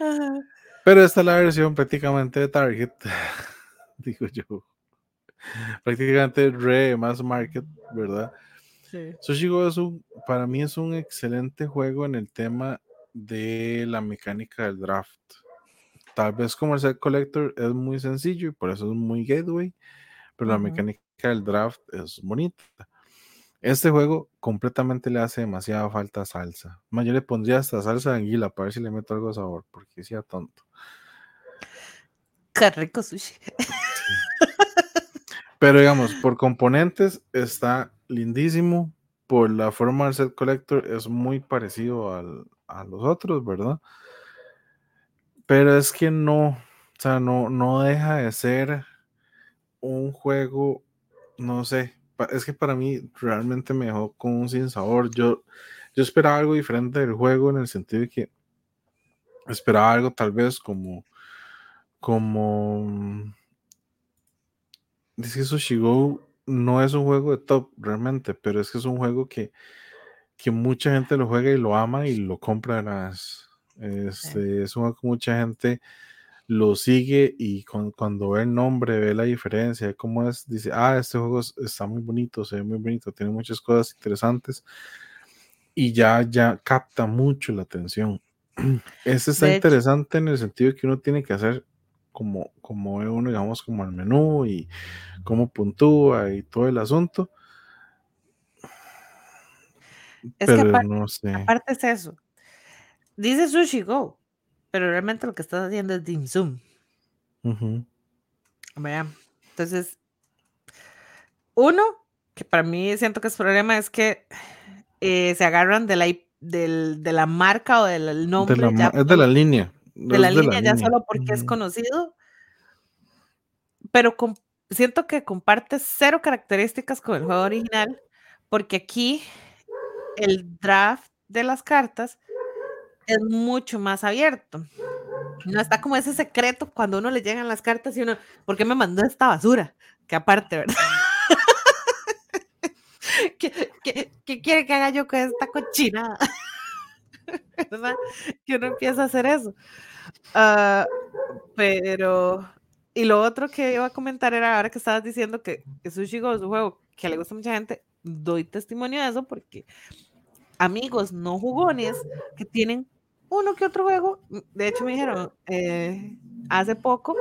Ajá. Pero esta es la versión prácticamente de Target, digo yo. Prácticamente re más market, ¿verdad? Sí. Sushi Go es un, para mí es un excelente juego en el tema de la mecánica del draft. Tal vez como el set collector es muy sencillo y por eso es muy gateway, pero la mecánica del draft es bonita. Este juego completamente le hace demasiada falta salsa. Más, yo le pondría hasta salsa de anguila para ver si le meto algo de sabor, porque sea tonto. Qué rico sushi. Pero digamos, por componentes está lindísimo. Por la forma del set collector es muy parecido al- a los otros, ¿verdad? Pero es que no, O sea, no, no deja de ser un juego, no sé, es que para mí realmente me dejó con un sin sabor. Yo, yo esperaba algo diferente del juego en el sentido de que esperaba algo tal vez como, como, dice Sushi Go no es un juego de top realmente, pero es que es un juego que, que mucha gente lo juega y lo ama y lo compra las, este, es un juego que mucha gente lo sigue y cuando ve el nombre, ve la diferencia, cómo es, dice, ah, este juego está muy bonito, se ve muy bonito, tiene muchas cosas interesantes y ya, ya capta mucho la atención. Este está interesante en el sentido que uno tiene que hacer como, como ve uno, digamos, como el menú y cómo puntúa y todo el asunto. Es Pero que aparte, no sé. Aparte es eso. Dice Sushi Go, pero realmente lo que estás haciendo es Dim Sum. Entonces, uno, que para mí siento que es problema, es que eh, se agarran de la, de la marca o del nombre. es de la línea. De la, línea, ya solo porque es conocido. Pero siento que comparte cero características con el juego original, porque aquí el draft de las cartas es mucho más abierto. No está como ese secreto cuando uno le llegan las cartas y uno, ¿por qué me mandó esta basura? Que aparte, ¿verdad? ¿Qué, quiere que haga yo con esta cochinada? ¿Verdad? Que uno empieza a hacer eso. Ah, pero, y lo otro que iba a comentar era ahora que estabas diciendo que Sushi Go es un juego que le gusta a mucha gente, doy testimonio de eso porque amigos no jugones que tienen uno que otro juego. De hecho, me dijeron eh, hace poco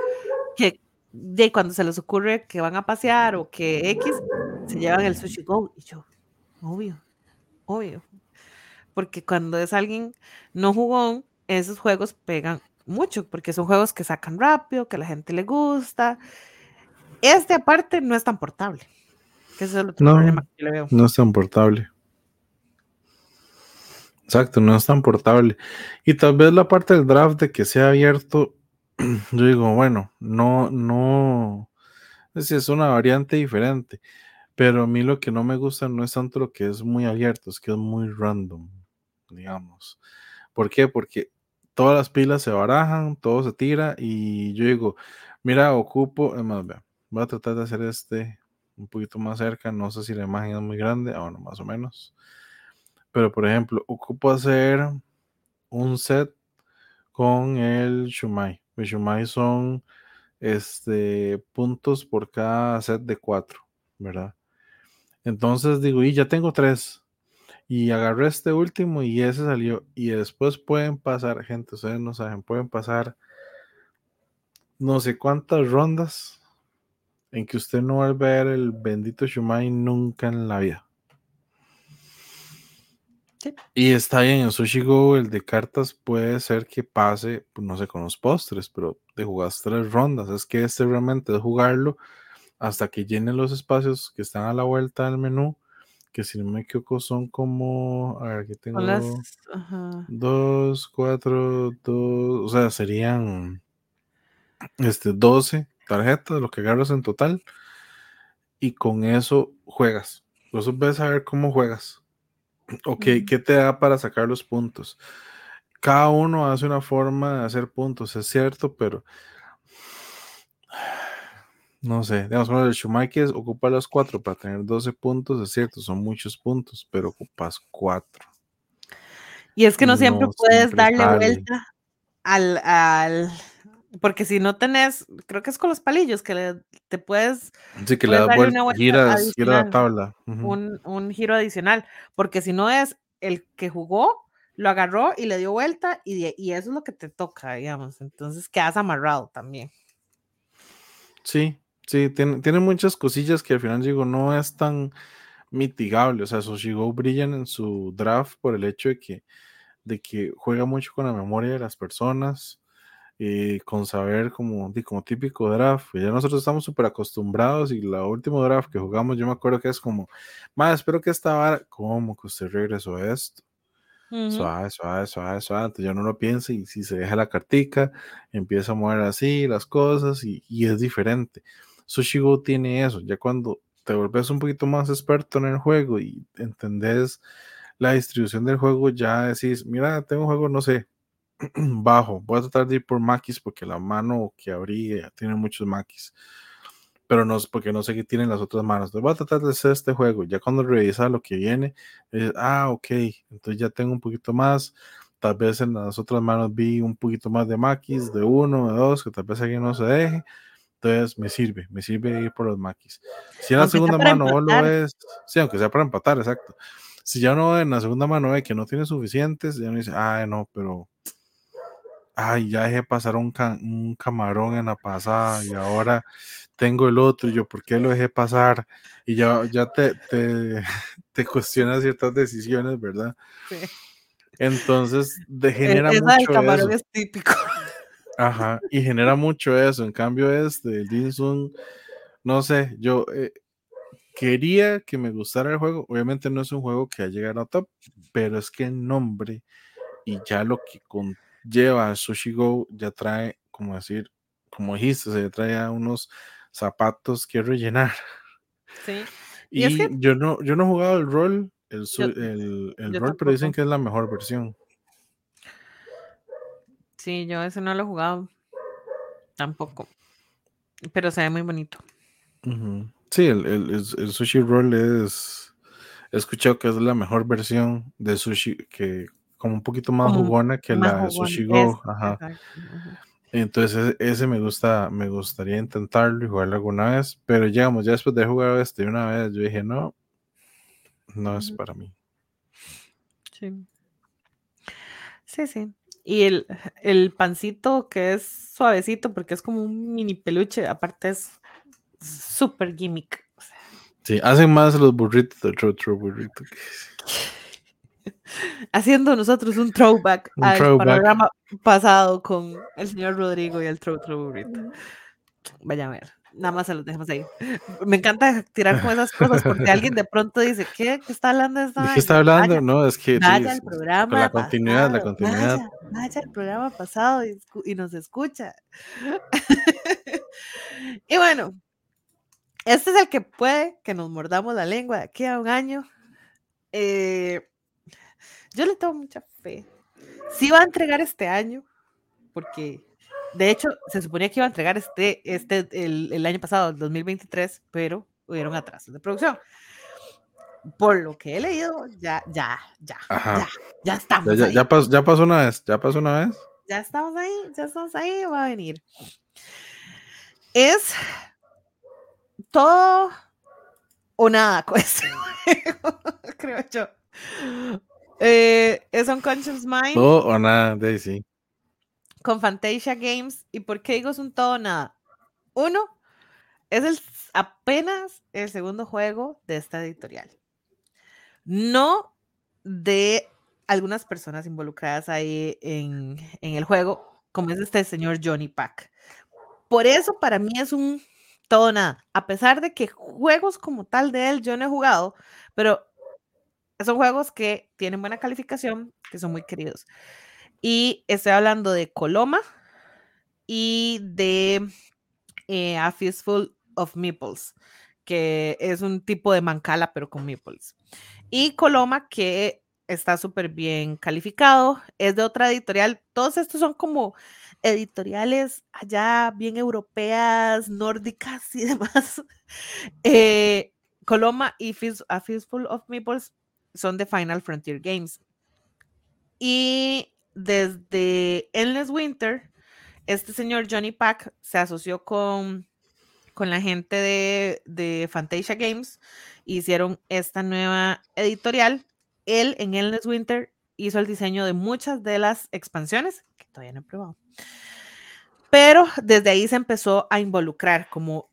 que de cuando se les ocurre que van a pasear o que X, se llevan el sushi go. Y yo, obvio, obvio. Porque cuando es alguien no jugón, esos juegos pegan mucho, porque son juegos que sacan rápido, que a la gente le gusta. Este aparte no es tan portable. Que es el otro no, problema que le veo. No es tan portable. Exacto, no es tan portable. Y tal vez la parte del draft de que sea abierto, yo digo, bueno, no, no, es, es una variante diferente, pero a mí lo que no me gusta no es tanto lo que es muy abierto, es que es muy random, digamos. ¿Por qué? Porque todas las pilas se barajan, todo se tira y yo digo, mira, ocupo, es más, voy a tratar de hacer este un poquito más cerca, no sé si la imagen es muy grande, ah, bueno, más o menos. Pero, por ejemplo, ocupo hacer un set con el Shumai. El Shumai son este, puntos por cada set de cuatro, ¿verdad? Entonces digo, y ya tengo tres. Y agarré este último y ese salió. Y después pueden pasar, gente, ustedes no saben, pueden pasar no sé cuántas rondas en que usted no va a ver el bendito Shumai nunca en la vida. Y está bien, en Sushi Go, el de cartas puede ser que pase, pues, no sé, con los postres, pero de jugar tres rondas. Es que este realmente es jugarlo hasta que llenen los espacios que están a la vuelta del menú, que si no me equivoco son como, a ver, aquí tengo dos, cuatro, dos, o sea, serían este 12 tarjetas, lo que agarras en total, y con eso juegas. Por eso ves a ver cómo juegas. Ok, ¿qué te da para sacar los puntos? Cada uno hace una forma de hacer puntos, es cierto, pero no sé, digamos, bueno, el Schumacher ocupa los cuatro para tener 12 puntos, es cierto, son muchos puntos, pero ocupas cuatro. Y es que no siempre puedes darle vuelta al, al, porque si no tenés, creo que es con los palillos que te puedes. Sí, que le das vuelta, giras, la tabla. un, un, giro adicional, porque si no es el que jugó, lo agarró y le dio vuelta y, y eso es lo que te toca, digamos. Entonces quedas amarrado también. Sí, sí, tiene, tiene muchas cosillas que al final digo, no es tan mitigable. O sea, Soshigo brillan en su draft por el hecho de que, de que juega mucho con la memoria de las personas y con saber como, como típico draft, ya nosotros estamos súper acostumbrados y la última draft que jugamos, yo me acuerdo que es como, más espero que esta vara, ¿cómo que usted regresó a esto? Suave, suave, suave, suave. Entonces ya no lo piensa y si se deja la cartica, empieza a mover así las cosas y, y es diferente. Sushi Go tiene eso. Ya cuando te volvés un poquito más experto en el juego y entendés la distribución del juego, ya decís, mira, tengo un juego, no sé, bajo. Voy a tratar de ir por maquis porque la mano que abrí tiene muchos maquis. Pero no porque no sé qué tienen las otras manos. Voy a tratar de hacer este juego. Ya cuando revisa lo que viene, ah, ok, entonces ya tengo un poquito más. Tal vez en las otras manos vi un poquito más de maquis, de uno, de dos, que tal vez alguien no se deje. Entonces me sirve, me sirve ir por los maquis. Si en la segunda mano lo ves, sí, aunque sea para empatar, exacto. Si ya no en la segunda mano ve que no tiene suficientes, ya me dice, ay, no, pero ay, ya dejé pasar un, un, camarón en la pasada y ahora tengo el otro, y yo, ¿por qué lo dejé pasar? Y ya, ya te, te, te cuestionas ciertas decisiones, ¿verdad? Sí. Entonces, degenera e, mucho camarón eso. es típico. Ajá, y genera mucho eso. En cambio, este, el Dinsun, no sé, yo eh, quería que me gustara el juego. Obviamente no es un juego que ha llegado a top, pero es que el nombre y ya lo que conlleva Sushi Go ya trae, como decir, como dijiste, se trae a unos zapatos que rellenar. Sí. Y, que- yo no, yo no he jugado el rol, el, rol, pero dicen que es la mejor versión. Sí, yo ese no lo he jugado. Tampoco. Pero se ve muy bonito. Sí, el, el, el- el sushi roll es. He escuchado que es la mejor versión de sushi, que como un poquito más Como jugona que más la Sushi Go. Ajá. Entonces e- ese me gusta, me gustaría intentarlo y jugarlo alguna vez, pero llegamos, ya después de jugar este una vez, yo dije, no, no es para mí. Sí. Sí, sí. Y el, el pancito que es suavecito porque es como un mini peluche, aparte es súper gimmick. o sea, Sí, hacen más los burritos de otro, burrito. haciendo nosotros un throwback Un al throwback. programa pasado con el señor Rodrigo y el Throw Burrito. Vaya a ver, nada más se los dejamos ahí. Me encanta tirar con esas cosas porque alguien de pronto dice, ¿qué? ¿Qué está hablando de esta ¿De qué vaina?" está hablando? Vaya, No, es que vaya al programa con la continuidad, la pasado, continuidad. Vaya, vaya al programa pasado y, y nos escucha. y bueno, este es el que puede que nos mordamos la lengua de aquí a un año. Eh, yo le tengo mucha fe. Sí va a entregar este año, porque de hecho se suponía que iba a entregar este, este el, el año pasado, el 2023, pero hubieron atrasos de producción. Por lo que he leído, ya, ya, ya, Ajá. ya, ya Ya, estamos ya, ahí. ya pasó, ya pasó una vez, ya pasó una vez. ya estamos ahí, ya estamos ahí, va a venir. Es todo o nada con este juego, creo yo. Eh, es Unconscious Mind Todo o nada, sí. Con Fantasia Games. ¿Y por qué digo es un todo nada? Uno, es el, apenas el segundo juego de esta editorial. No de algunas personas involucradas ahí en, en el juego, como es este señor Johnny Pack. Por eso para mí es un todo nada. A pesar de que juegos como tal de él yo no he jugado, pero son juegos que tienen buena calificación, que son muy queridos. Y estoy hablando de Coloma y de eh, A Fistful of Meeples, que es un tipo de mancala, pero con meeples. Y Coloma, que está súper bien calificado, es de otra editorial. Todos estos son como editoriales allá bien europeas, nórdicas y demás. Eh, Coloma y A Fistful of Meeples son de Final Frontier Games. Y desde Endless Winter, este señor Johnny Pack se asoció con, con la gente de, de Fantasia Games, hicieron esta nueva editorial. Él en Endless Winter hizo el diseño de muchas de las expansiones, que todavía no he probado. Pero desde ahí se empezó a involucrar, como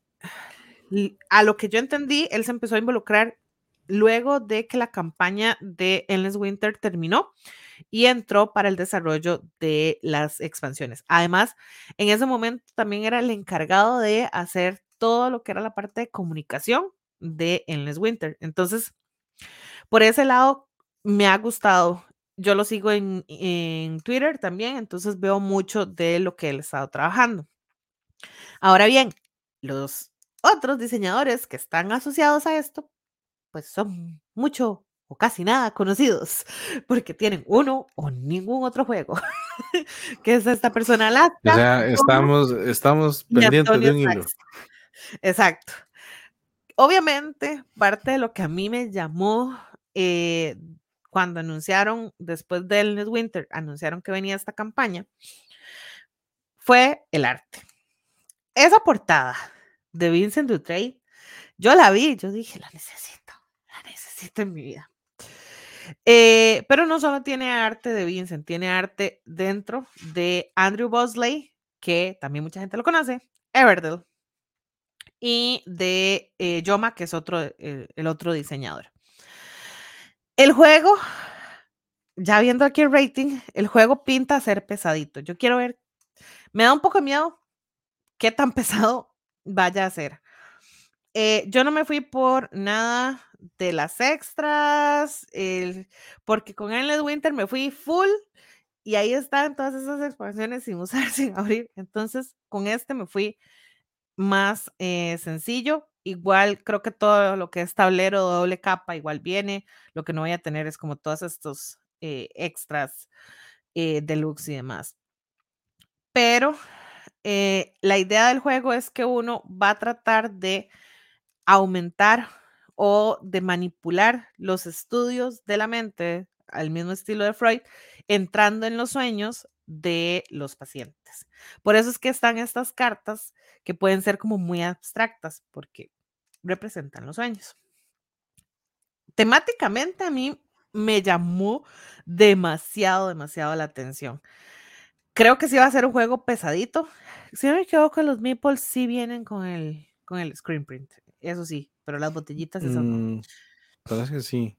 a lo que yo entendí, él se empezó a involucrar luego de que la campaña de Endless Winter terminó y entró para el desarrollo de las expansiones. Además, en ese momento también era el encargado de hacer todo lo que era la parte de comunicación de Endless Winter. Entonces, por ese lado, me ha gustado. yo lo sigo en, en Twitter también, entonces veo mucho de lo que él ha estado trabajando. Ahora bien, los otros diseñadores que están asociados a esto, pues son mucho o casi nada conocidos, porque tienen uno o ningún otro juego, que es esta persona O sea, estamos, estamos pendientes de un hilo. Exacto. Obviamente, parte de lo que a mí me llamó eh, cuando anunciaron, después del Winter, anunciaron que venía esta campaña, fue el arte. Esa portada de Vincent Dutray, yo la vi, yo dije, la necesito, la necesito en mi vida. Eh, pero no solo tiene arte de Vincent, tiene arte dentro de Andrew Bosley, que también mucha gente lo conoce, Everdell, y de eh, Yoma, que es otro, eh, el otro diseñador. El juego, ya viendo aquí el rating, el juego pinta a ser pesadito. Yo quiero ver, me da un poco de miedo qué tan pesado vaya a ser. yo no me fui por nada de las extras, el, porque con Endless Winter me fui full y ahí están todas esas expansiones sin usar, sin abrir. Entonces, con este me fui más eh, sencillo. Igual creo que todo lo que es tablero doble capa igual viene. Lo que no voy a tener es como todos estos eh, extras eh, deluxe y demás. Pero la idea del juego es que uno va a tratar de aumentar o de manipular los estudios de la mente al mismo estilo de Freud, entrando en los sueños de los pacientes. Por eso es que están estas cartas que pueden ser como muy abstractas porque representan los sueños. Temáticamente a mí me llamó demasiado, demasiado la atención. Creo que sí va a ser un juego pesadito. Si no me equivoco, los meeples sí vienen con el, con el screen print. Eso sí, pero las botellitas eso mm, Parece que sí.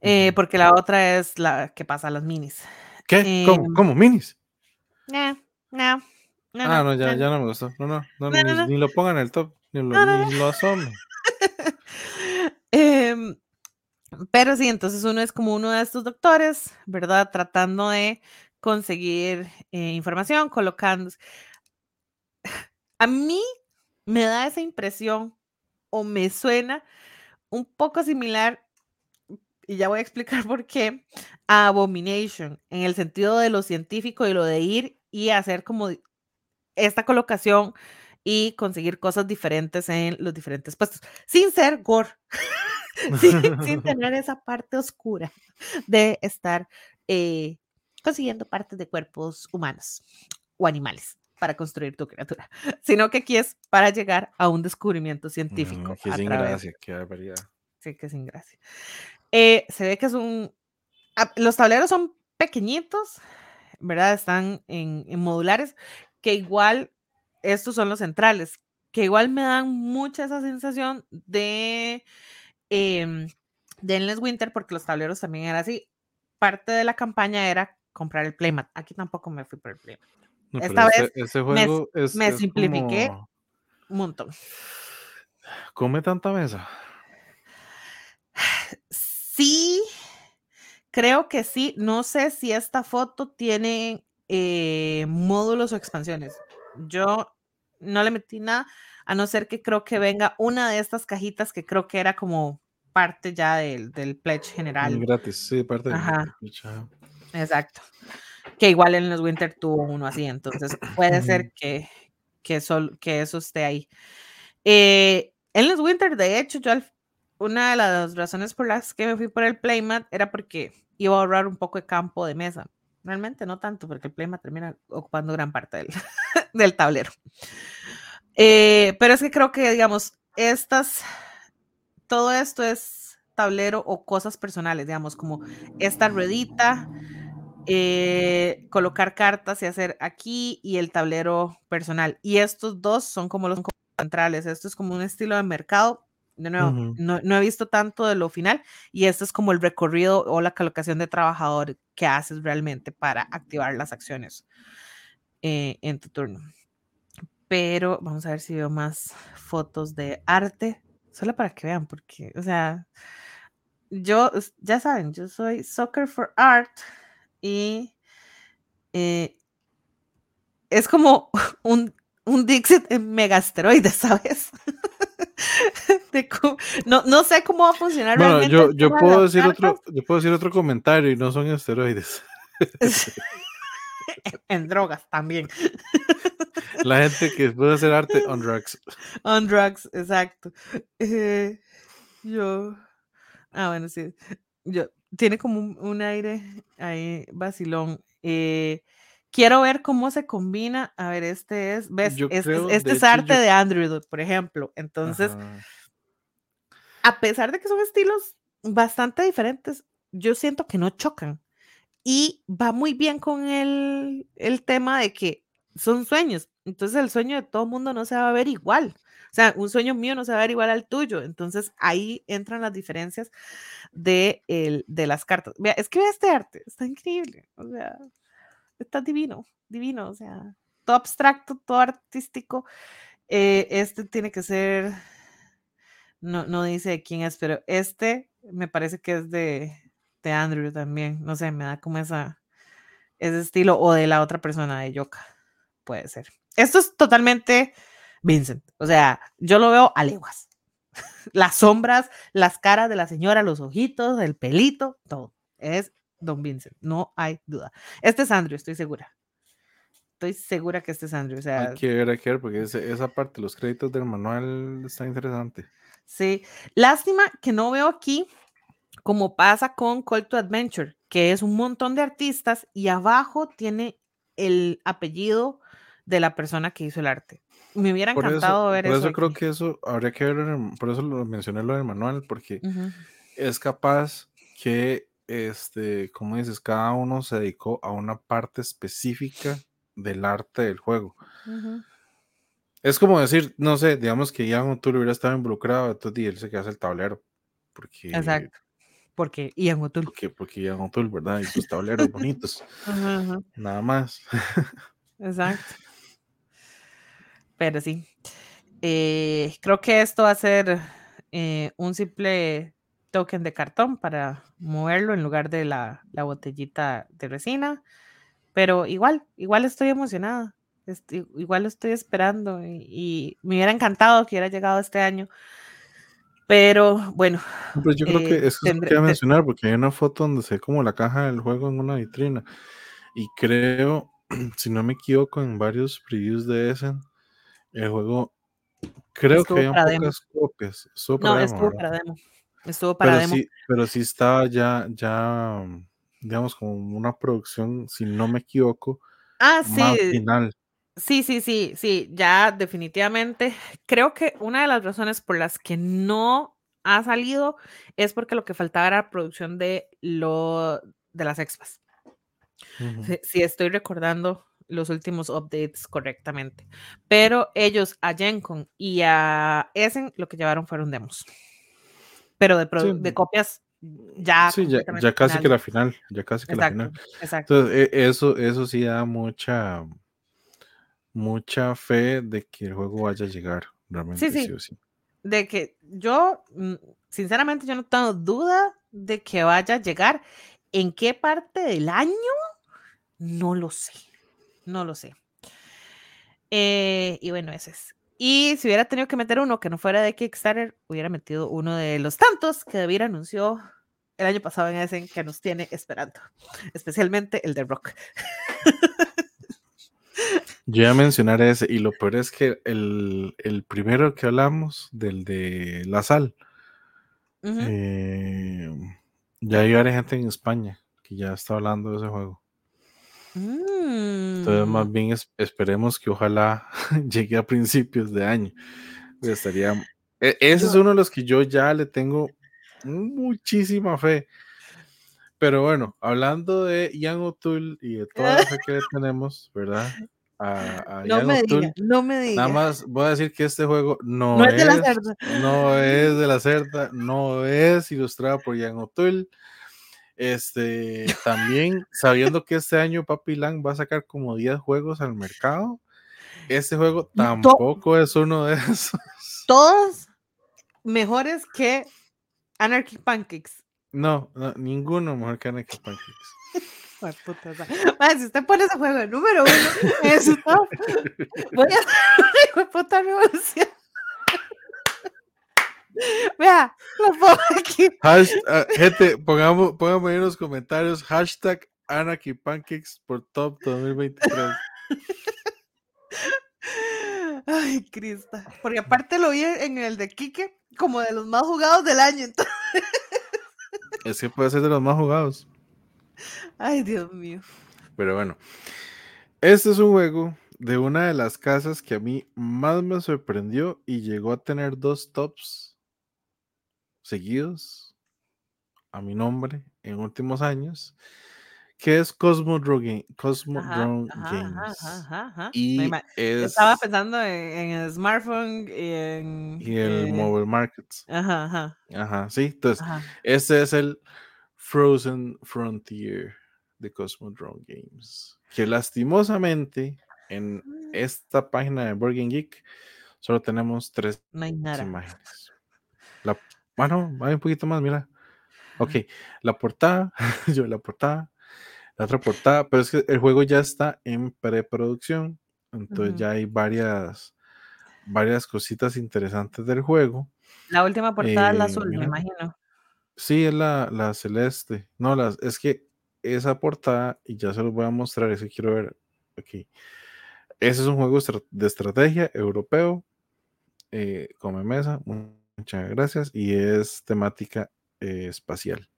Eh, porque la otra es la que pasa a las minis. ¿Qué? ¿Cómo? Em, ¿Cómo? ¿Minis? No, no. ah, no, ya, ya no me gustó. No, no, no, ni, lo pongan en el top, ni lo, ni lo em, pero sí, entonces uno es como uno de estos doctores, ¿verdad? Tratando de conseguir eh, información, colocando. A mí me da esa impresión o me suena un poco similar, y ya voy a explicar por qué, a Abomination, en el sentido de lo científico y lo de ir y hacer como esta colocación y conseguir cosas diferentes en los diferentes puestos, sin ser gore, sin, tener esa parte oscura de estar eh, consiguiendo partes de cuerpos humanos o animales para construir tu criatura, sino que aquí es para llegar a un descubrimiento científico. que sin gracia, qué barbaridad. Sí, que sin gracia. Eh, se ve que es un... Ah, los tableros son pequeñitos, ¿verdad? Están en, modulares, que igual estos son los centrales, que igual me dan mucha esa sensación de... Eh, de Endless Winter, porque los tableros también eran así. Parte de la campaña era comprar el playmat. Aquí tampoco me fui por el playmat. Esta vez ese juego me, es, me simplifiqué un montón. ¿Come tanta mesa? Sí, creo que sí. No sé si esta foto tiene eh, módulos o expansiones. Yo no le metí nada, a no ser que creo que venga una de estas cajitas que creo que era como parte ya del, del pledge general. Gratis, sí, parte del pledge. Exacto que igual en los Winter tuvo uno así, entonces puede ser que, que, que eso esté ahí. Eh, en los Winter, de hecho, yo una de las razones por las que me fui por el Playmat era porque iba a ahorrar un poco de campo de mesa. Realmente no tanto, porque el Playmat termina ocupando gran parte del, del tablero. Eh, pero es que creo que, digamos, estas, todo esto es tablero o cosas personales, digamos, como esta ruedita, eh, colocar cartas y hacer aquí y el tablero personal. Y estos dos son como los centrales. Esto es como un estilo de mercado. De nuevo, no, he visto tanto de lo final y esto es como el recorrido o la colocación de trabajador que haces realmente para activar las acciones eh, en tu turno. Pero vamos a ver si veo más fotos de arte, solo para que vean, porque, o sea, yo, ya saben, yo soy Soccer for Art y eh, es como un, un Dixit en megasteroides, ¿sabes? no, no sé cómo va a funcionar. Bueno, yo, yo, puedo decir otro, yo puedo decir otro comentario y no son esteroides. en drogas también. La gente que puede hacer arte on drugs. On drugs, exacto. Eh, yo. Ah, bueno, sí. Yo, tiene como un, aire ahí vacilón. Eh, quiero ver cómo se combina. A ver, este es, ¿ves? este, este es arte de Andrew, por ejemplo. Entonces, a pesar de que son estilos bastante diferentes, yo siento que no chocan. Y va muy bien con el, el tema de que son sueños. Entonces el sueño de todo mundo no se va a ver igual. O sea, un sueño mío no se va a ver igual al tuyo. Entonces ahí entran las diferencias de, el, de las cartas. Vea, es que este arte, está increíble. O sea, está divino, divino. O sea, todo abstracto, todo artístico. Eh, este tiene que ser, no, no dice de quién es, pero este me parece que es de, de Andrew también. No sé, me da como esa, ese estilo o de la otra persona de Yoka. Puede ser. Esto es totalmente Vincent. O sea, yo lo veo a leguas. Las sombras, las caras de la señora, los ojitos, el pelito, todo. Es Don Vincent, no hay duda. Este es Andrew, estoy segura. Estoy segura que este es Andrew. O sea, hay que ver, hay que ver, porque esa parte, los créditos del manual está interesante. Sí, lástima que no veo aquí como pasa con Call to Adventure, que es un montón de artistas y abajo tiene el apellido de la persona que hizo el arte. Me hubiera encantado ver eso. Por eso creo que eso habría que ver, por eso lo mencioné lo del manual, porque es capaz que, este, como dices, cada uno se dedicó a una parte específica del arte del juego. Es como decir, no sé, digamos que Ian O'Toole hubiera estado involucrado, entonces él se queda el tablero. Porque, Exacto. Porque Ian O'Toole. Porque, porque Ian O'Toole, ¿verdad? Y sus tableros bonitos. Nada más. Exacto. Pero sí. Eh, creo que esto va a ser eh, un simple token de cartón para moverlo en lugar de la, botellita de resina. Pero igual, igual estoy emocionada. igual lo estoy esperando y, me hubiera encantado que hubiera llegado este año. Pero bueno. Pues yo creo que eh, eso que quería mencionar porque hay una foto donde se ve como la caja del juego en una vitrina. Y creo, si no me equivoco, en varios previews de ese el juego, creo que pocas copias. Estuvo para no, demo, estuvo para demo. Estuvo para pero demo. Sí, pero sí está ya, ya, digamos, como una producción, si no me equivoco, ah, sí. más final. Sí, sí, sí, sí, ya definitivamente. Creo que una de las razones por las que no ha salido es porque lo que faltaba era producción de lo de las expas. si, estoy recordando los últimos updates correctamente. Pero ellos a Gencon y a Essen lo que llevaron fueron demos. Pero de, de copias ya. Sí, ya, casi que la final. Ya casi que la final. Exacto. Entonces, e, eso, eso sí da mucha, mucha fe de que el juego vaya a llegar. Realmente, sí, sí. sí, De que yo, mm, sinceramente, yo no tengo duda de que vaya a llegar. ¿En qué parte del año? No lo sé. No lo sé. Eh, y bueno, ese es. Y si hubiera tenido que meter uno que no fuera de Kickstarter, hubiera metido uno de los tantos que David anunció el año pasado en ese que nos tiene esperando, especialmente el de Rock. Yo iba a mencionar ese, y lo peor es que el, primero que hablamos, del de la sal, eh, ya hay varias gente en España que ya está hablando de ese juego. Entonces, más mm. bien esperemos que ojalá llegue a principios de año. Estaría, e, ese es uno de los que yo ya le tengo muchísima fe. Pero bueno, hablando de Ian O'Toole y de toda la fe que tenemos, ¿verdad? no, me diga, no me diga. Nada más voy a decir que este juego no, es, de la cerda. No es de la cerda, no es ilustrado por Ian O'Toole. Este, también sabiendo que este año Papi Lang va a sacar como 10 juegos al mercado, este juego tampoco es uno de esos. Todos mejores que Anarchy Pancakes. No, no, ninguno mejor que Anarchy Pancakes. Ay, puta, si usted pone ese juego de número uno en su top, voy a hacer una puta revolución. Vea, ah, gente, pongamos, pongamos ahí en los comentarios hashtag Anarchy Pancakes por top 2023. Ay, Crista. Porque aparte lo vi en el de Quique como de los más jugados del año. entonces- Es que puede ser de los más jugados. Ay, Dios mío. Pero bueno, este es un juego de una de las casas que a mí más me sorprendió y llegó a tener dos tops seguidos a mi nombre en últimos años, que es Cosmo Drone, Cosmo Ajá, Drone ajá, Games. ajá. Y es Estaba pensando en, en el smartphone y en. y el eh, Mobile Markets. Ajá, ajá, Ajá, sí. Entonces, este es el Frozen Frontier de Cosmo Drone Games. Que lastimosamente en esta página de Burger Geek solo tenemos tres No imágenes. La, bueno, hay un poquito más, mira. Ok, la portada, yo la portada, la otra portada, pero es que el juego ya está en preproducción, entonces ya hay varias, varias cositas interesantes del juego. La última portada es la Eh, azul, me imagino. Sí, es la, la celeste. No, las, es que esa portada, y ya se los voy a mostrar, eso quiero ver aquí. Ese es un juego de estrategia europeo, eh, come mesa, muchas gracias, y es temática eh, espacial.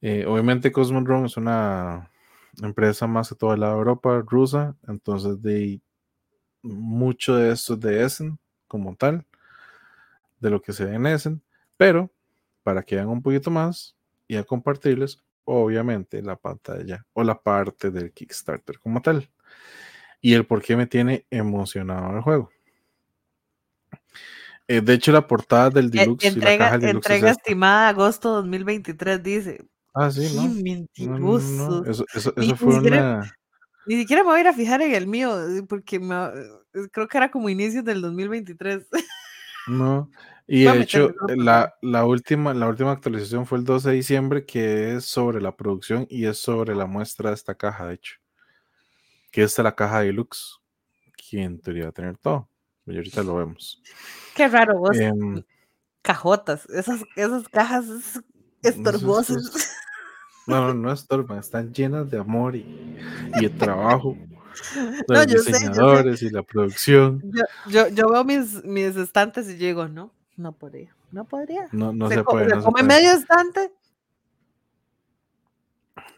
Eh, obviamente Cosmodrome es una empresa más que todo el lado de Europa, rusa, entonces de mucho de esto es de Essen como tal, de lo que se ve en Essen, pero para que vean un poquito más y a compartirles, obviamente la pantalla o la parte del Kickstarter como tal y el por qué me tiene emocionado el juego. Eh, de hecho, la portada del Eh, deluxe y la entrega caja del deluxe es entrega estimada agosto 2023, dice. Ah, sí, ¿no? No, no, no, mentirosos. Eso, eso, Ni- eso fue siquiera- una. Ni siquiera me voy a ir a fijar en el mío, eh, porque me- eh, creo que era como inicios del 2023. No. Y de hecho, la, la última, la última actualización fue el 12 de diciembre, que es sobre la producción y es sobre la muestra de esta caja, de hecho. Que es la caja deluxe. Que en teoría va a tener todo. Y ahorita lo vemos. Qué raro, vos. Em, Cajotas, esas, esas cajas es- estorbosas. no, no, no estorban, están llenas de amor y, y de trabajo. De No, los yo sé, diseñadores y la producción. Yo, yo, yo veo mis, mis estantes y digo, no, no podría, no podría. No, no se se puede. se no se come puede. medio estante.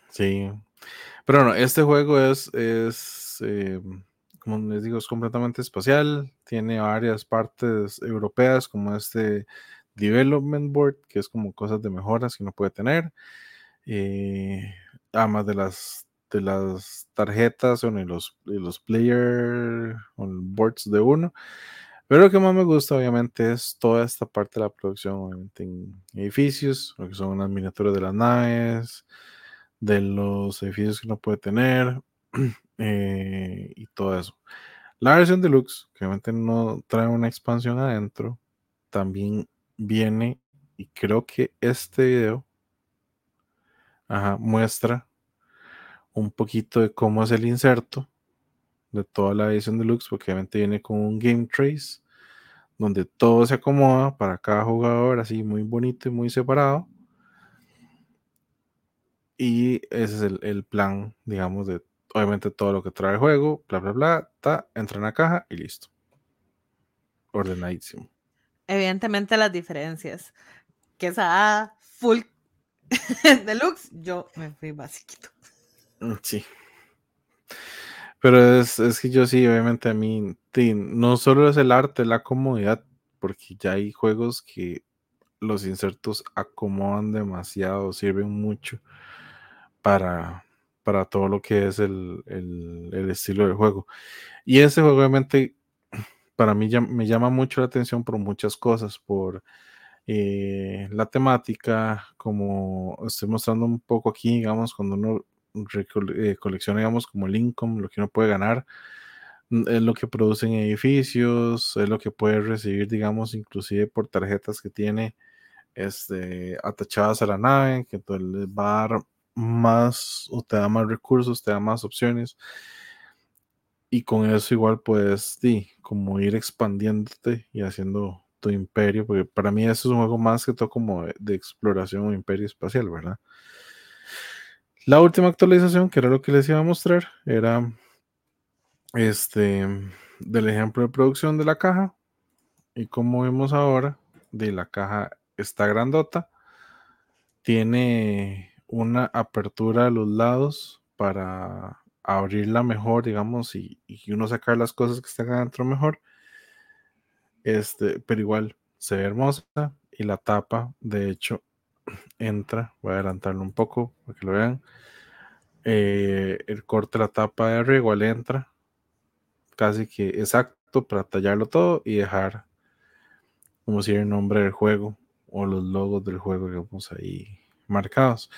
Sí. Pero no, este juego es, es eh, como les digo, es completamente espacial. Tiene varias partes europeas, como este Development Board, que es como cosas de mejoras que uno puede tener. Eh, además de las de las tarjetas o los, y los player boards de uno. Pero lo que más me gusta, obviamente, es toda esta parte de la producción, obviamente, en edificios, lo que son unas miniaturas de las naves, de los edificios que uno puede tener eh, y todo eso. La versión deluxe, que obviamente no trae una expansión adentro, también viene, y creo que este video muestra un poquito de cómo es el inserto de toda la edición deluxe, porque obviamente viene con un game trace donde todo se acomoda para cada jugador, así muy bonito y muy separado. Y ese es el, el plan, digamos, de obviamente todo lo que trae el juego, bla, bla, bla, ta, entra en la caja y listo. Ordenadísimo. Evidentemente las diferencias. Que esa full deluxe, yo me fui basiquito. Mm, Sí. Pero es, es que yo sí, obviamente a mí, no solo es el arte, la comodidad, porque ya hay juegos que los insertos acomodan demasiado, sirven mucho para, para todo lo que es el, el, estilo del juego. Y ese juego obviamente para mí me llama mucho la atención por muchas cosas, por eh, la temática, como estoy mostrando un poco aquí, digamos, cuando uno eh, digamos, como el income, lo que uno puede ganar, mm, es lo que producen edificios, es lo que puede recibir, digamos, inclusive por tarjetas que tiene este, atachadas a la nave, que entonces les va a dar más o te da más recursos, te da más opciones. Y con eso igual puedes, sí, como ir expandiéndote y haciendo tu imperio, porque para mí eso es un juego más que todo como de, exploración o imperio espacial, ¿verdad? La última actualización, que era lo que les iba a mostrar, era este del ejemplo de producción de la caja. Y como vemos ahora, de la caja está grandota, tiene una apertura a los lados para abrirla mejor, digamos, y, uno sacar las cosas que están adentro mejor. Este, pero igual se ve hermosa y la tapa, de hecho, entra. Voy a adelantarlo un poco para que lo vean. Eh, el corte de la tapa de arriba igual entra, casi que exacto para tallarlo todo y dejar como si el nombre del juego o los logos del juego, digamos, ahí marcados.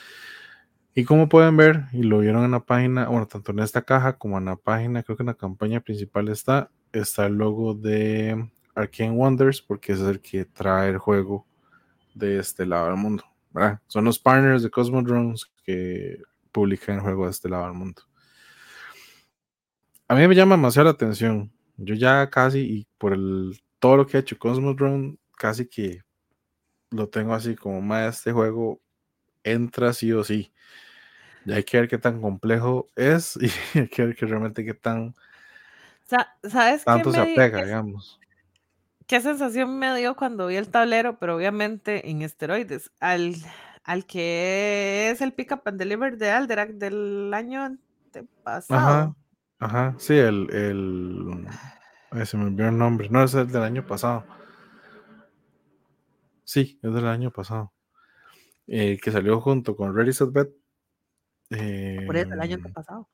Y como pueden ver, y lo vieron en la página, bueno, tanto en esta caja como en la página, creo que en la campaña principal está, está el logo de Arcane Wonders, porque es el que trae el juego de este lado del mundo. Son los partners de Cosmodrones que publican el juego de este lado del mundo. A mí me llama demasiado la atención. Yo ya casi, y por el, todo lo que ha hecho Cosmodrome, casi que lo tengo así como más este juego entra sí o sí. Ya hay que ver qué tan complejo es y hay que ver que realmente qué tan ¿Sabes tanto se apega, digamos. ¿Qué sensación me dio cuando vi el tablero? Pero obviamente en esteroides. Al, al que es el Pick Up and Deliver de Alderac del año pasado. Ajá, ajá, sí, el, el se me olvidó el nombre. No, es el del año pasado. Sí, es del año pasado. Eh, que salió junto con Ready Set Bet. Por eso, el año em, pasado.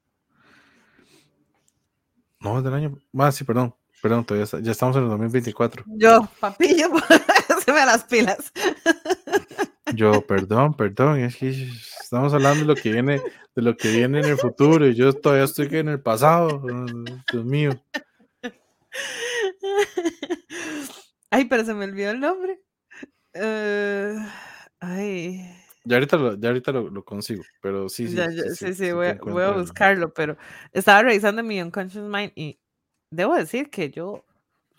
No, es del año. Ah, sí, perdón. Perdón, todavía ya estamos en el 2024. Yo, papillo, se me las pilas. Yo, perdón, perdón, es que estamos hablando de lo que viene, de lo que viene en el futuro y yo todavía estoy en el pasado. Dios mío. Ay, pero se me olvidó el nombre. Uh, ay. Ya ahorita lo, ya ahorita lo, consigo, pero sí, sí. sí, sí, voy, a, buscarlo, pero estaba revisando mi Unconscious Mind y debo decir que yo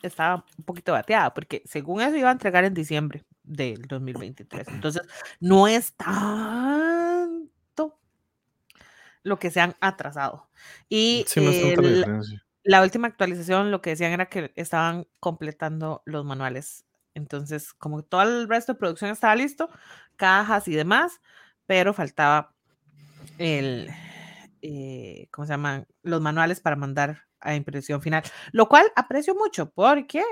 estaba un poquito bateada, porque según eso iba a entregar en diciembre del 2023. Entonces, no es tanto lo que se han atrasado. Y sí, no la última actualización lo que decían era que estaban completando los manuales entonces, como todo el resto de producción estaba listo, cajas y demás, pero faltaba el, eh, ¿cómo se llaman? Los manuales para mandar a impresión final, lo cual aprecio mucho porque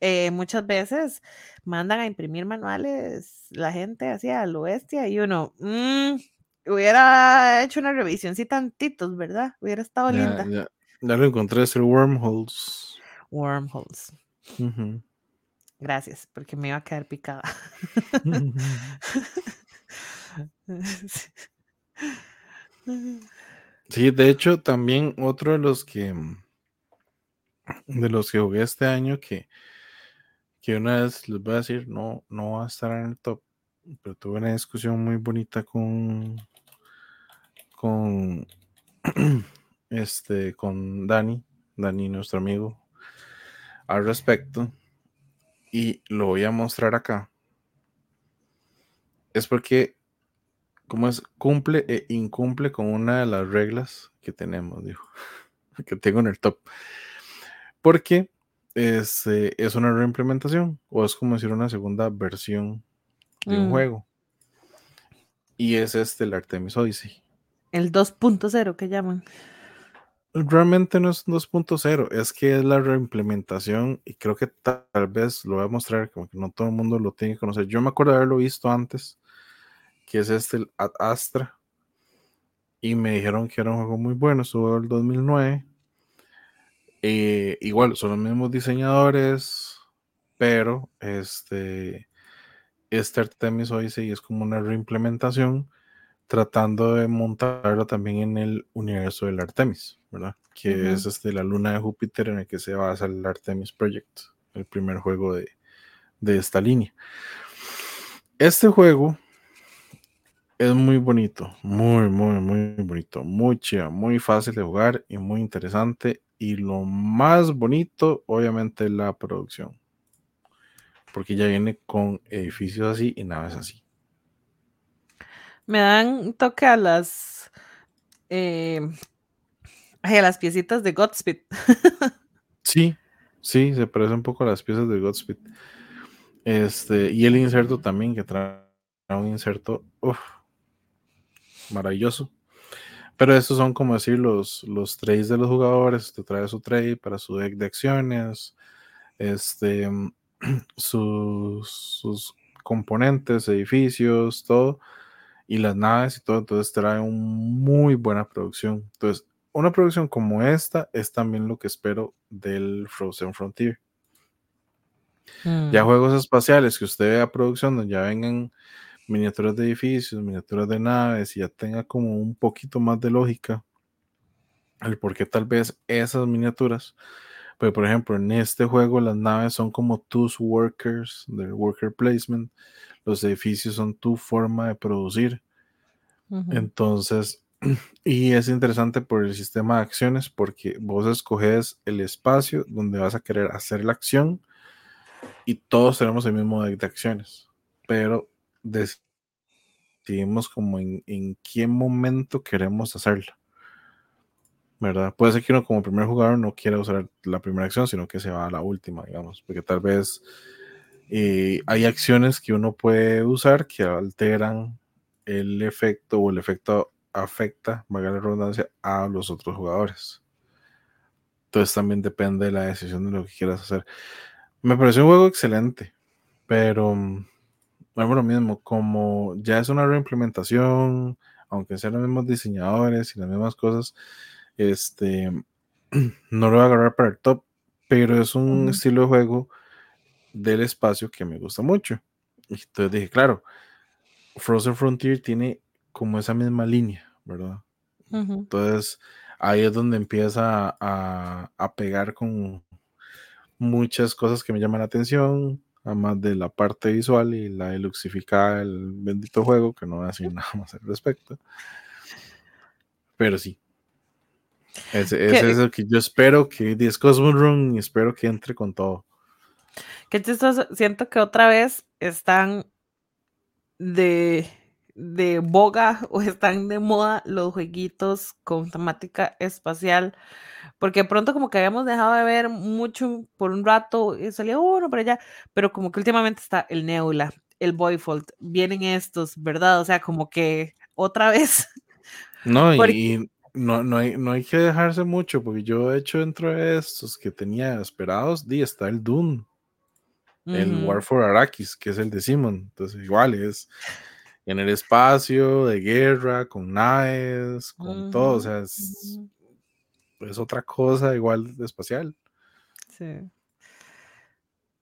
eh, muchas veces mandan a imprimir manuales la gente hacia al oeste y uno, mm, hubiera hecho una revisión si tantitos, ¿verdad? Hubiera estado linda. Ya, lo encontré, es el Wormholes. Wormholes. Gracias, porque me iba a quedar picada. Sí, de hecho, también otro de los que de los que jugué este año que, que una vez les voy a decir, no, no va a estar en el top, pero tuve una discusión muy bonita con con este con Dani, Dani, nuestro amigo, al respecto y lo voy a mostrar acá, es porque, como es, cumple e incumple con una de las reglas que tenemos, digo, que tengo en el top. Porque es, eh, es una reimplementación o es como decir una segunda versión de un mm. juego. Y es este, el Artemis Odyssey. El 2.0 que llaman. Realmente no es 2.0, es que es la reimplementación y creo que tal vez lo voy a mostrar, como que no todo el mundo lo tiene que conocer. Yo me acuerdo de haberlo visto antes, que es este, el Ad Astra, y me dijeron que era un juego muy bueno, estuvo el 2009. Eh, igual, son los mismos diseñadores, pero este, este Artemis Odyssey es como una reimplementación tratando de montarlo también en el universo del Artemis, ¿verdad? Que es este, la luna de Júpiter en el que se basa el Artemis Project, el primer juego de, esta línea. Este juego es muy bonito, muy, muy, muy bonito, muy chido, muy fácil de jugar y muy interesante. Y lo más bonito, obviamente, es la producción. Porque ya viene con edificios así y naves así. Me dan toque a las. Eh, a las piecitas de Godspeed. sí, sí, se parece un poco a las piezas de Godspeed. Este, y el inserto también, que trae un inserto maravilloso. Pero estos son como decir los, los trades de los jugadores. Te trae su trade para su deck de acciones. Este, sus, sus componentes, edificios, todo. Y las naves y todo. Entonces trae una muy buena producción. Entonces, una producción como esta es también lo que espero del Frozen Frontier. Ya mm. juegos espaciales que usted vea producción donde ya vengan miniaturas de edificios, miniaturas de naves y ya tenga como un poquito más de lógica el por qué tal vez esas miniaturas. Pero por ejemplo, en este juego las naves son como tus workers del worker placement, los edificios son tu forma de producir. Entonces, y es interesante por el sistema de acciones porque vos escoges el espacio donde vas a querer hacer la acción y todos tenemos el mismo deck de acciones, pero decidimos como en, en qué momento queremos hacerla. ¿Verdad? Puede ser que uno como primer jugador no quiera usar la primera acción, sino que se va a la última, digamos, porque tal vez eh, hay acciones que uno puede usar que alteran el efecto o el efecto afecta, valga la redundancia, a los otros jugadores. Entonces también depende de la decisión de lo que quieras hacer. Me pareció un juego excelente, pero mm, bueno, lo mismo, como ya es una reimplementación, aunque sean los mismos diseñadores y las mismas cosas, este no lo voy a agarrar para el top, pero es un estilo de juego del espacio que me gusta mucho. Entonces dije, claro, Frozen Frontier tiene como esa misma línea, ¿verdad? Entonces ahí es donde empieza a, a pegar con, muchas cosas que me llaman la atención, además de la parte visual y la de luxificada del bendito juego, que no voy a decir nada más al respecto. Pero sí. Es, es eso que yo espero que es Cosmos Room y espero que entre con todo. Qué chistoso. Siento que otra vez están de, de boga o están de moda los jueguitos con temática espacial porque pronto como que habíamos dejado de ver mucho por un rato, y salía uno por allá, pero como que últimamente está el Nebula, el Boyfold, vienen estos, ¿verdad? O sea, como que otra vez. No, y no, no, hay, no hay que dejarse mucho, porque yo he hecho dentro de estos que tenía esperados, di, está el Doom, el War for Arrakis, que es el de Simon, entonces igual es en el espacio, de guerra, con naves, con todo, o sea, es es otra cosa igual de espacial. Sí.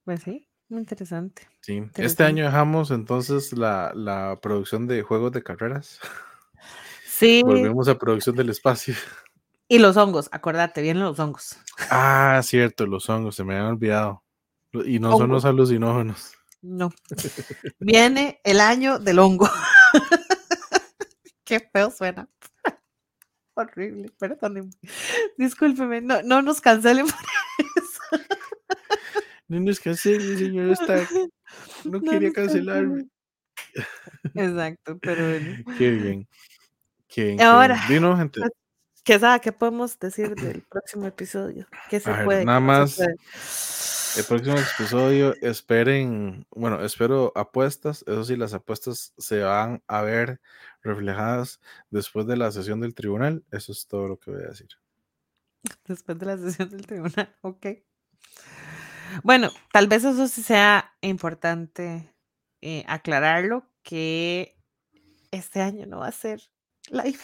Pues sí, muy interesante. Sí, este año dejamos entonces la, producción de juegos de carreras. Sí. Volvemos a producción del espacio. Y los hongos, acuérdate, bien los hongos. Ah, cierto, los hongos, se me habían olvidado. Y no son los alucinógenos. No. Viene el año del hongo. Qué feo suena horrible, perdónenme. Discúlpeme, no, no nos cancelen por eso. No nos cancelen, señor Stark. No, quería cancelarme. Exacto, pero Qué bien. Ahora, gente. ¿qué, sabe, ¿qué podemos decir del próximo episodio? ¿Qué se puede? nada más. El próximo episodio, esperen, bueno, espero apuestas. Eso sí, las apuestas se van a ver reflejadas después de la sesión del tribunal. Eso es todo lo que voy a decir. Después de la sesión del tribunal, ok. Bueno, tal vez eso sí sea importante eh, aclararlo, que este año no va a ser live.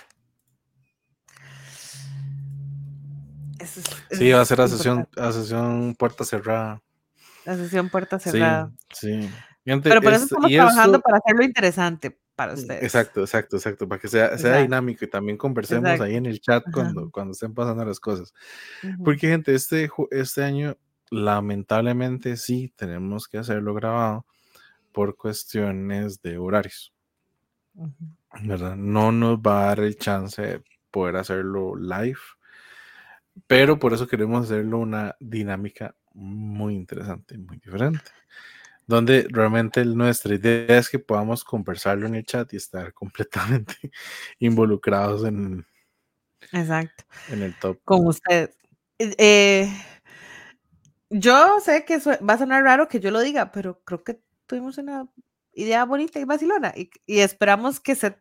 sí, va a ser la sesión, a sesión puerta cerrada. La sesión puerta cerrada. Sí, Pero por eso estamos trabajando para hacerlo interesante para mm, ustedes. Exacto, exacto, exacto, para que sea, sea dinámico y también conversemos ahí en el chat cuando, cuando estén pasando las cosas. Porque, gente, este, este año, lamentablemente sí, tenemos que hacerlo grabado, por cuestiones de horarios. ¿Verdad? No nos va a dar el chance de poder hacerlo live, pero por eso queremos hacerlo una dinámica muy interesante, muy diferente donde realmente nuestra idea es que podamos conversarlo en el chat y estar completamente involucrados en, Exacto. en el top. Con ustedes. Eh, yo sé que va a sonar raro que yo lo diga, pero creo que tuvimos una idea bonita y vacilona y, y esperamos que se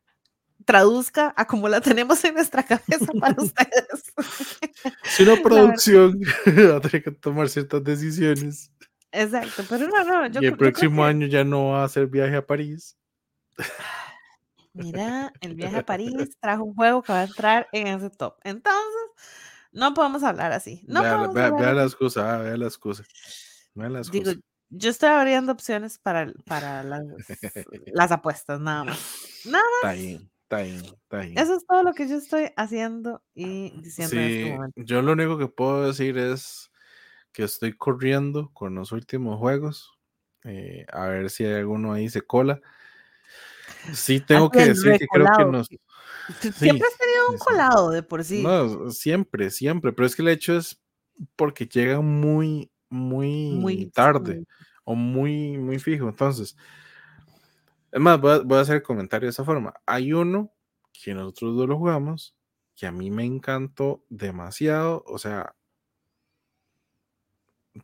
traduzca a como la tenemos en nuestra cabeza para ustedes. Si una producción va a tener que tomar ciertas decisiones. Exacto, pero no, no. Yo, y el próximo año ya no va a hacer viaje a París. Mira, el viaje a París trajo un juego que va a entrar en ese top. Entonces, no podemos hablar así. No vea, vea, vea la excusa, vea la excusa. Vea la excusa. Digo, yo estoy abriendo opciones para, para las, las apuestas, nada más. Nada más. Está bien, está bien, está bien. Eso es todo lo que yo estoy haciendo y diciendo en este momento. Yo lo único que puedo decir es que estoy corriendo con los últimos juegos. Eh, a ver si hay alguno ahí se cola. Sí, tengo que decir que creo que nos. Siempre has tenido un colado de por sí. No, siempre, siempre. Pero es que el hecho es porque llega muy, muy, muy tarde o muy, muy fijo. Entonces, es más, voy a, voy a hacer el comentario de esa forma. Hay uno que nosotros dos lo jugamos que a mí me encantó demasiado. O sea,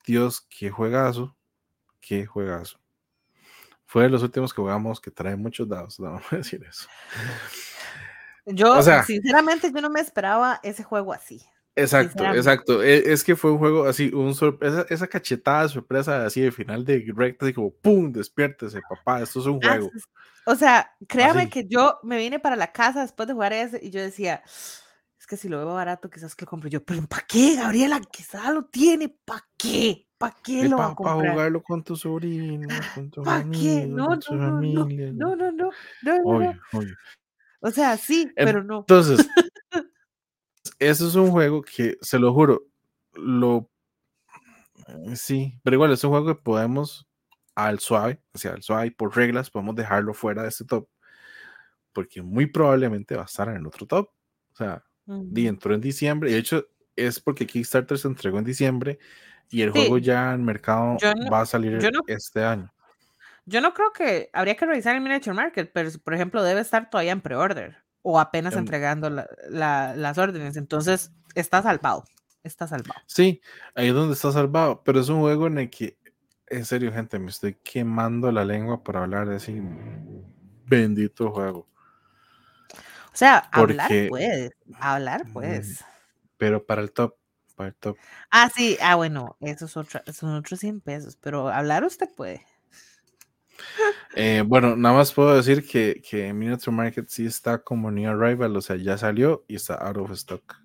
Dios, qué juegazo, qué juegazo. Fue de los últimos que jugamos que trae muchos dados, no a decir eso. Yo, sinceramente, yo no me esperaba ese juego así. Exacto, exacto. E, es, que fue un juego así, un sorpresa, esa cachetada de sorpresa así de final de recta, así como ¡pum! Despiértese, papá, esto es un ah, juego. o sea, créame que yo me vine para la casa después de jugar ese y yo decía, que si lo veo barato, quizás que lo compre yo. Pero ¿para qué, Gabriela? Quizás lo tiene. ¿Para qué? ¿Para qué lo va a comprar? Para jugarlo con tu sobrino, con tu ¿Para qué? No, no, no, no, no, no, no, no, O sea, sí, pero no. Entonces, eso es un juego que, se lo juro, lo... Sí, pero igual es un juego que podemos al suave, o sea, al suave, por reglas, podemos dejarlo fuera de este top, porque muy probablemente va a estar en el otro top. O sea, y entró en diciembre. Y de hecho, es porque Kickstarter se entregó en diciembre y el juego ya en mercado va a salir este año. Yo no creo que habría que revisar el Miniature Market, pero por ejemplo, debe estar todavía en pre-order o apenas em entregando las órdenes. Entonces, está salvado. Está salvado. Sí, ahí es donde está salvado. Pero es un juego en el que, en serio, gente, me estoy quemando la lengua por hablar de ese bendito juego. O sea, hablar puedes, hablar puedes. Pero para el top, para el top. Ah, sí, ah, bueno, eso es otra, son otros 100 pesos, pero hablar usted puede. Eh, bueno, nada más puedo decir que, que Miniature Market sí está como New Arrival, o sea, ya salió y está out of stock.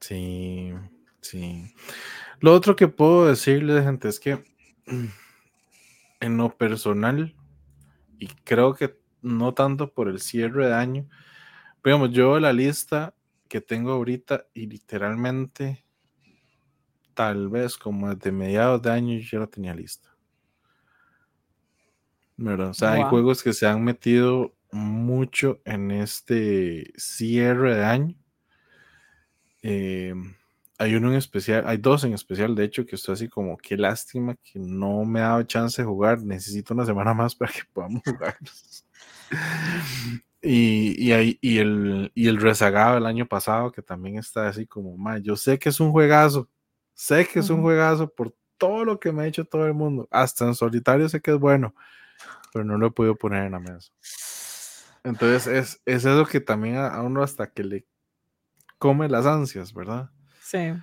Sí, sí. Lo otro que puedo decirle, gente, es que en lo personal, y creo que no tanto por el cierre de año, digamos, yo la lista que tengo ahorita y literalmente tal vez como desde mediados de año yo ya la tenía lista. O sea, hay juegos que se han metido mucho en este cierre de año. Eh, hay uno en especial, hay dos en especial, de hecho, que estoy así como, qué lástima que no me ha dado chance de jugar, necesito una semana más para que podamos jugarlos. y, y, y, el, y el rezagado del año pasado, que también está así como, man, yo sé que es un juegazo, sé que es un juegazo por todo lo que me ha hecho todo el mundo, hasta en solitario sé que es bueno, pero no lo he podido poner en la mesa. Entonces es, es eso que también a uno hasta que le come las ansias, ¿verdad? Sí.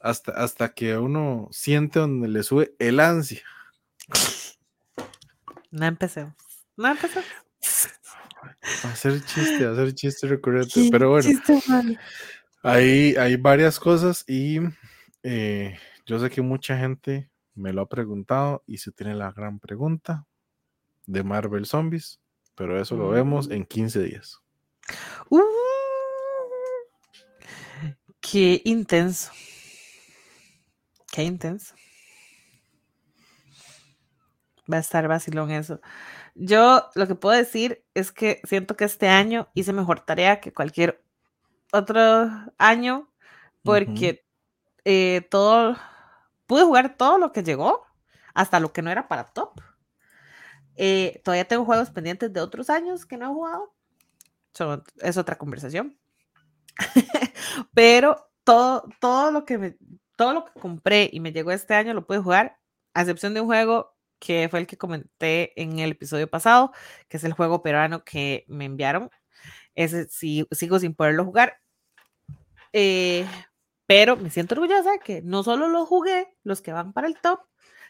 Hasta, hasta que uno siente donde le sube el ansia. No empecemos. No empecemos. Hacer chiste, hacer chiste recurrente. Pero bueno, hay, hay varias cosas y eh, yo sé que mucha gente me lo ha preguntado y se tiene la gran pregunta de Marvel Zombies, pero eso lo vemos mm. en 15 días. Uh, Qué intenso. Qué intenso. Va a estar vacilón eso. Yo lo que puedo decir es que siento que este año hice mejor tarea que cualquier otro año porque eh, todo, pude jugar todo lo que llegó, hasta lo que no era para top. Eh, todavía tengo juegos pendientes de otros años que no he jugado. es otra conversación. Pero todo, todo lo que todo lo que compré y me llegó este año lo pude jugar, a excepción de un juego que fue el que comenté en el episodio pasado, que es el juego peruano que me enviaron. Ese sí, sigo sin poderlo jugar. Eh, pero me siento orgullosa de que no solo lo jugué, los que van para el top,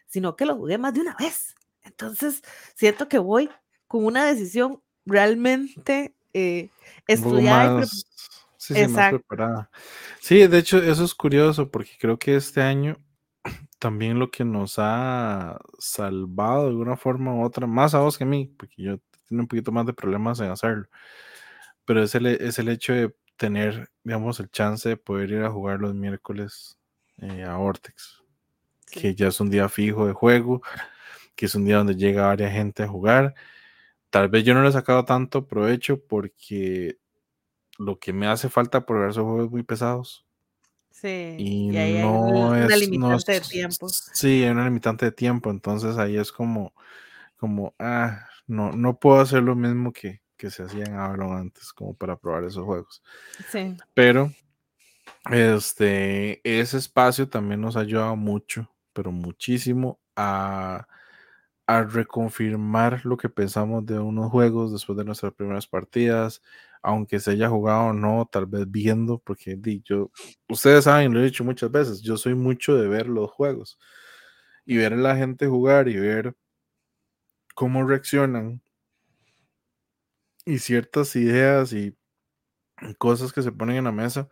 sino que lo jugué más de una vez. Entonces, siento que voy con una decisión realmente eh, estudiada. sí, sí, más preparada. Sí, de hecho, eso es curioso porque creo que este año también lo que nos ha salvado de alguna forma u otra, más a vos que a mí, porque yo tengo un poquito más de problemas en hacerlo, pero es el, es el hecho de tener, digamos, el chance de poder ir a jugar los miércoles eh, a Vortex, que ya es un día fijo de juego, que es un día donde llega varias gente a jugar. Tal vez yo no le he sacado tanto provecho porque lo que me hace falta por ver esos juegos muy pesados. Sí, y, no hay una, es, limitante de tiempo. Sí, hay una limitante de tiempo, entonces ahí es como, como, ah, no, no puedo hacer lo mismo que, que se hacía en Avalon antes, como para probar esos juegos. Sí. Pero, este, ese espacio también nos ha ayudado mucho, pero muchísimo a a reconfirmar lo que pensamos de unos juegos después de nuestras primeras partidas, aunque se haya jugado o no, tal vez viendo, porque yo, ustedes saben, lo he dicho muchas veces, yo soy mucho de ver los juegos y ver a la gente jugar y ver cómo reaccionan y ciertas ideas y cosas que se ponen en la mesa,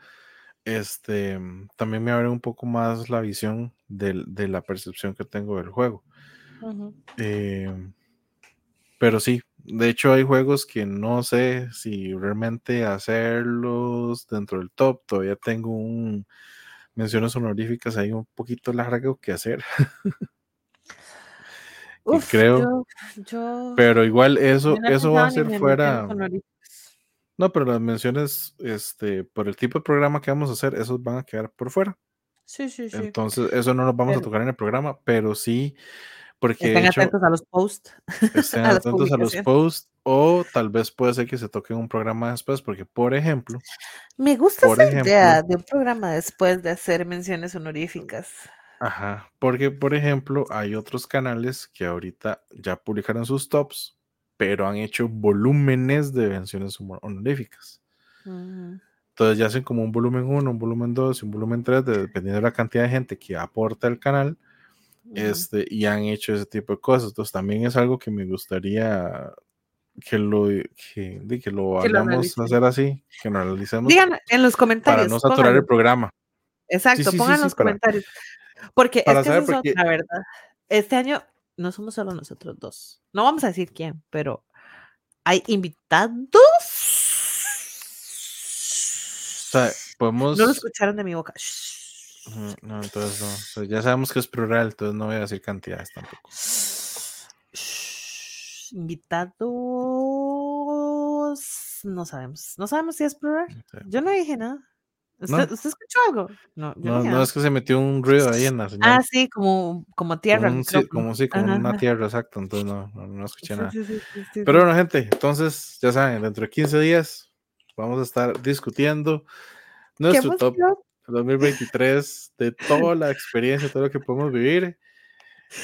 este, también me abre un poco más la visión de, de la percepción que tengo del juego. Em, pero sí, de hecho hay juegos que no sé si realmente hacerlos dentro del top. Todavía tengo un menciones honoríficas ahí un poquito largo que hacer. creo. pero igual eso, eso va a ser fuera. No, pero las menciones, este, por el tipo de programa que vamos a hacer, esos van a quedar por fuera. Sí, sí, sí. Entonces, eso no nos vamos a tocar en el programa, pero sí porque estén atentos a los posts. Estén atentos a los posts o tal vez puede ser que se toque un programa después, porque por ejemplo... Me gusta esa idea de un programa después de hacer menciones honoríficas. Ajá, porque por ejemplo hay otros canales que ahorita ya publicaron sus tops, pero han hecho volúmenes de menciones honoríficas. Entonces ya hacen como un volumen 1, un volumen 2 y un volumen 3, dependiendo de la cantidad de gente que aporta el canal este, y han hecho ese tipo de cosas. Entonces también es algo que me gustaría que lo, que, que lo vayamos a hacer así, que lo analicemos. Digan en los comentarios. Para no saturar el programa. Exacto, pongan en los comentarios. Porque es que eso es otra verdad. Este año no somos solo nosotros dos. No vamos a decir quién, pero hay invitados. O sea, podemos. No lo escucharon de mi boca. No, entonces no. ya sabemos que es plural, entonces no voy a decir cantidades tampoco. Invitados. No sabemos. No sabemos si es plural. Yo no dije nada. ¿Usted, escuchó algo? No, no, es que se metió un ruido ahí en la señal. Ah, sí, como, como tierra. Como, sí, como, sí, como una tierra, exacto. Entonces no, no, escuché nada. Pero bueno, gente, entonces ya saben, dentro de 15 días vamos a estar discutiendo nuestro top 2023, de toda la experiencia, todo lo que podemos vivir.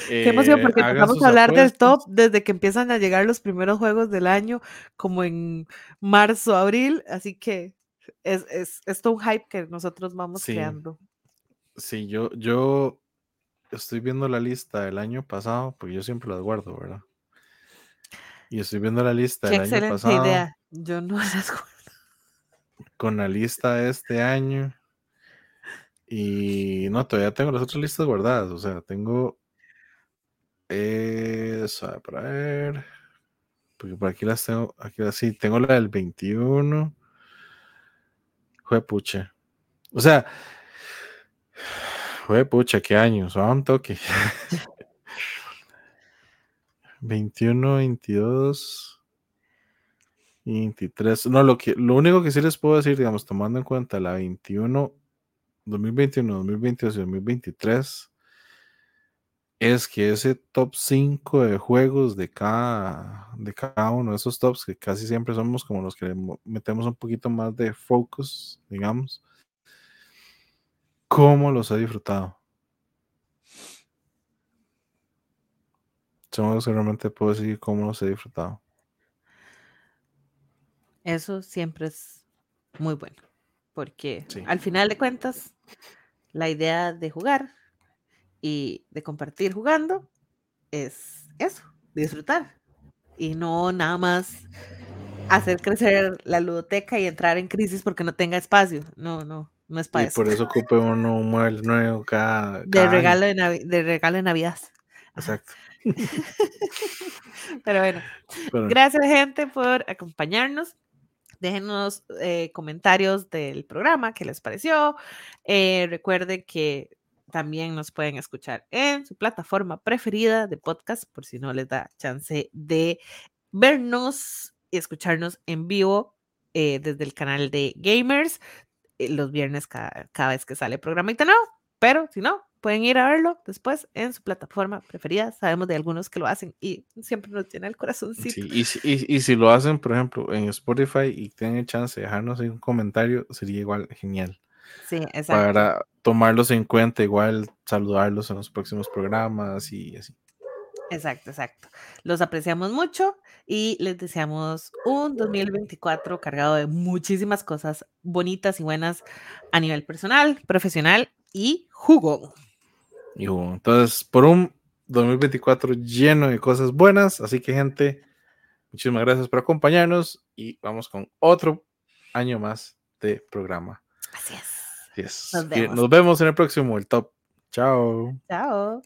Qué emoción, porque eh, empezamos a hablar del top desde que empiezan a llegar los primeros juegos del año, como en marzo, abril, así que es, es, todo un hype que nosotros vamos creando. Sí, yo, yo estoy viendo la lista del año pasado, porque yo siempre las guardo, ¿verdad? Y estoy viendo la lista del año pasado. idea, yo no las guardo. Con la lista de este año y no, todavía tengo las otras listas guardadas. O sea, tengo. Esa, para ver. Porque por aquí las tengo. Aquí sí, tengo la del 21. Jue puche. O sea, Fue pucha, qué años, a un toque. 21, 22 y 23. No, lo, que, lo único que sí les puedo decir, digamos, tomando en cuenta la 21, 2021, 2022 y 2023, es que ese top 5 de juegos de cada, de cada uno de esos tops, que casi siempre somos como los que metemos un poquito más de focus, digamos, ¿cómo los he disfrutado? Son los que realmente puedo decir cómo los he disfrutado. Eso siempre es muy bueno, porque al final de cuentas, la idea de jugar y de compartir jugando es eso, disfrutar y no nada más hacer crecer la ludoteca y entrar en crisis porque no tenga espacio. No, no, no es para y por eso ocupe uno un mueble nuevo cada, de regalo de, de regalo de Navidad. Exacto. Pero bueno, gracias gente por acompañarnos. Déjenos eh, comentarios del programa, qué les pareció. Eh, recuerde que también nos pueden escuchar en su plataforma preferida de podcast, por si no les da chance de vernos y escucharnos en vivo eh, desde el canal de Gamers los viernes cada, cada vez que sale programa y nuevo. Pero si no, pueden ir a verlo después en su plataforma preferida. Sabemos de algunos que lo hacen y siempre nos tiene el corazoncito. y, si, y, si lo hacen, por ejemplo, en Spotify y tienen chance de dejarnos un comentario, sería igual genial. Sí, exacto. Para tomarlos en cuenta, igual saludarlos en los próximos programas y así. Exacto, exacto. Los apreciamos mucho y les deseamos un 2024 cargado de muchísimas cosas bonitas y buenas a nivel personal, profesional y jugo. Y Entonces, por un 2024 lleno de cosas buenas. Así que, gente, muchísimas gracias por acompañarnos y vamos con otro año más de programa. Así es. Nos, vemos. Nos vemos en el próximo, el top. Chao. Chao.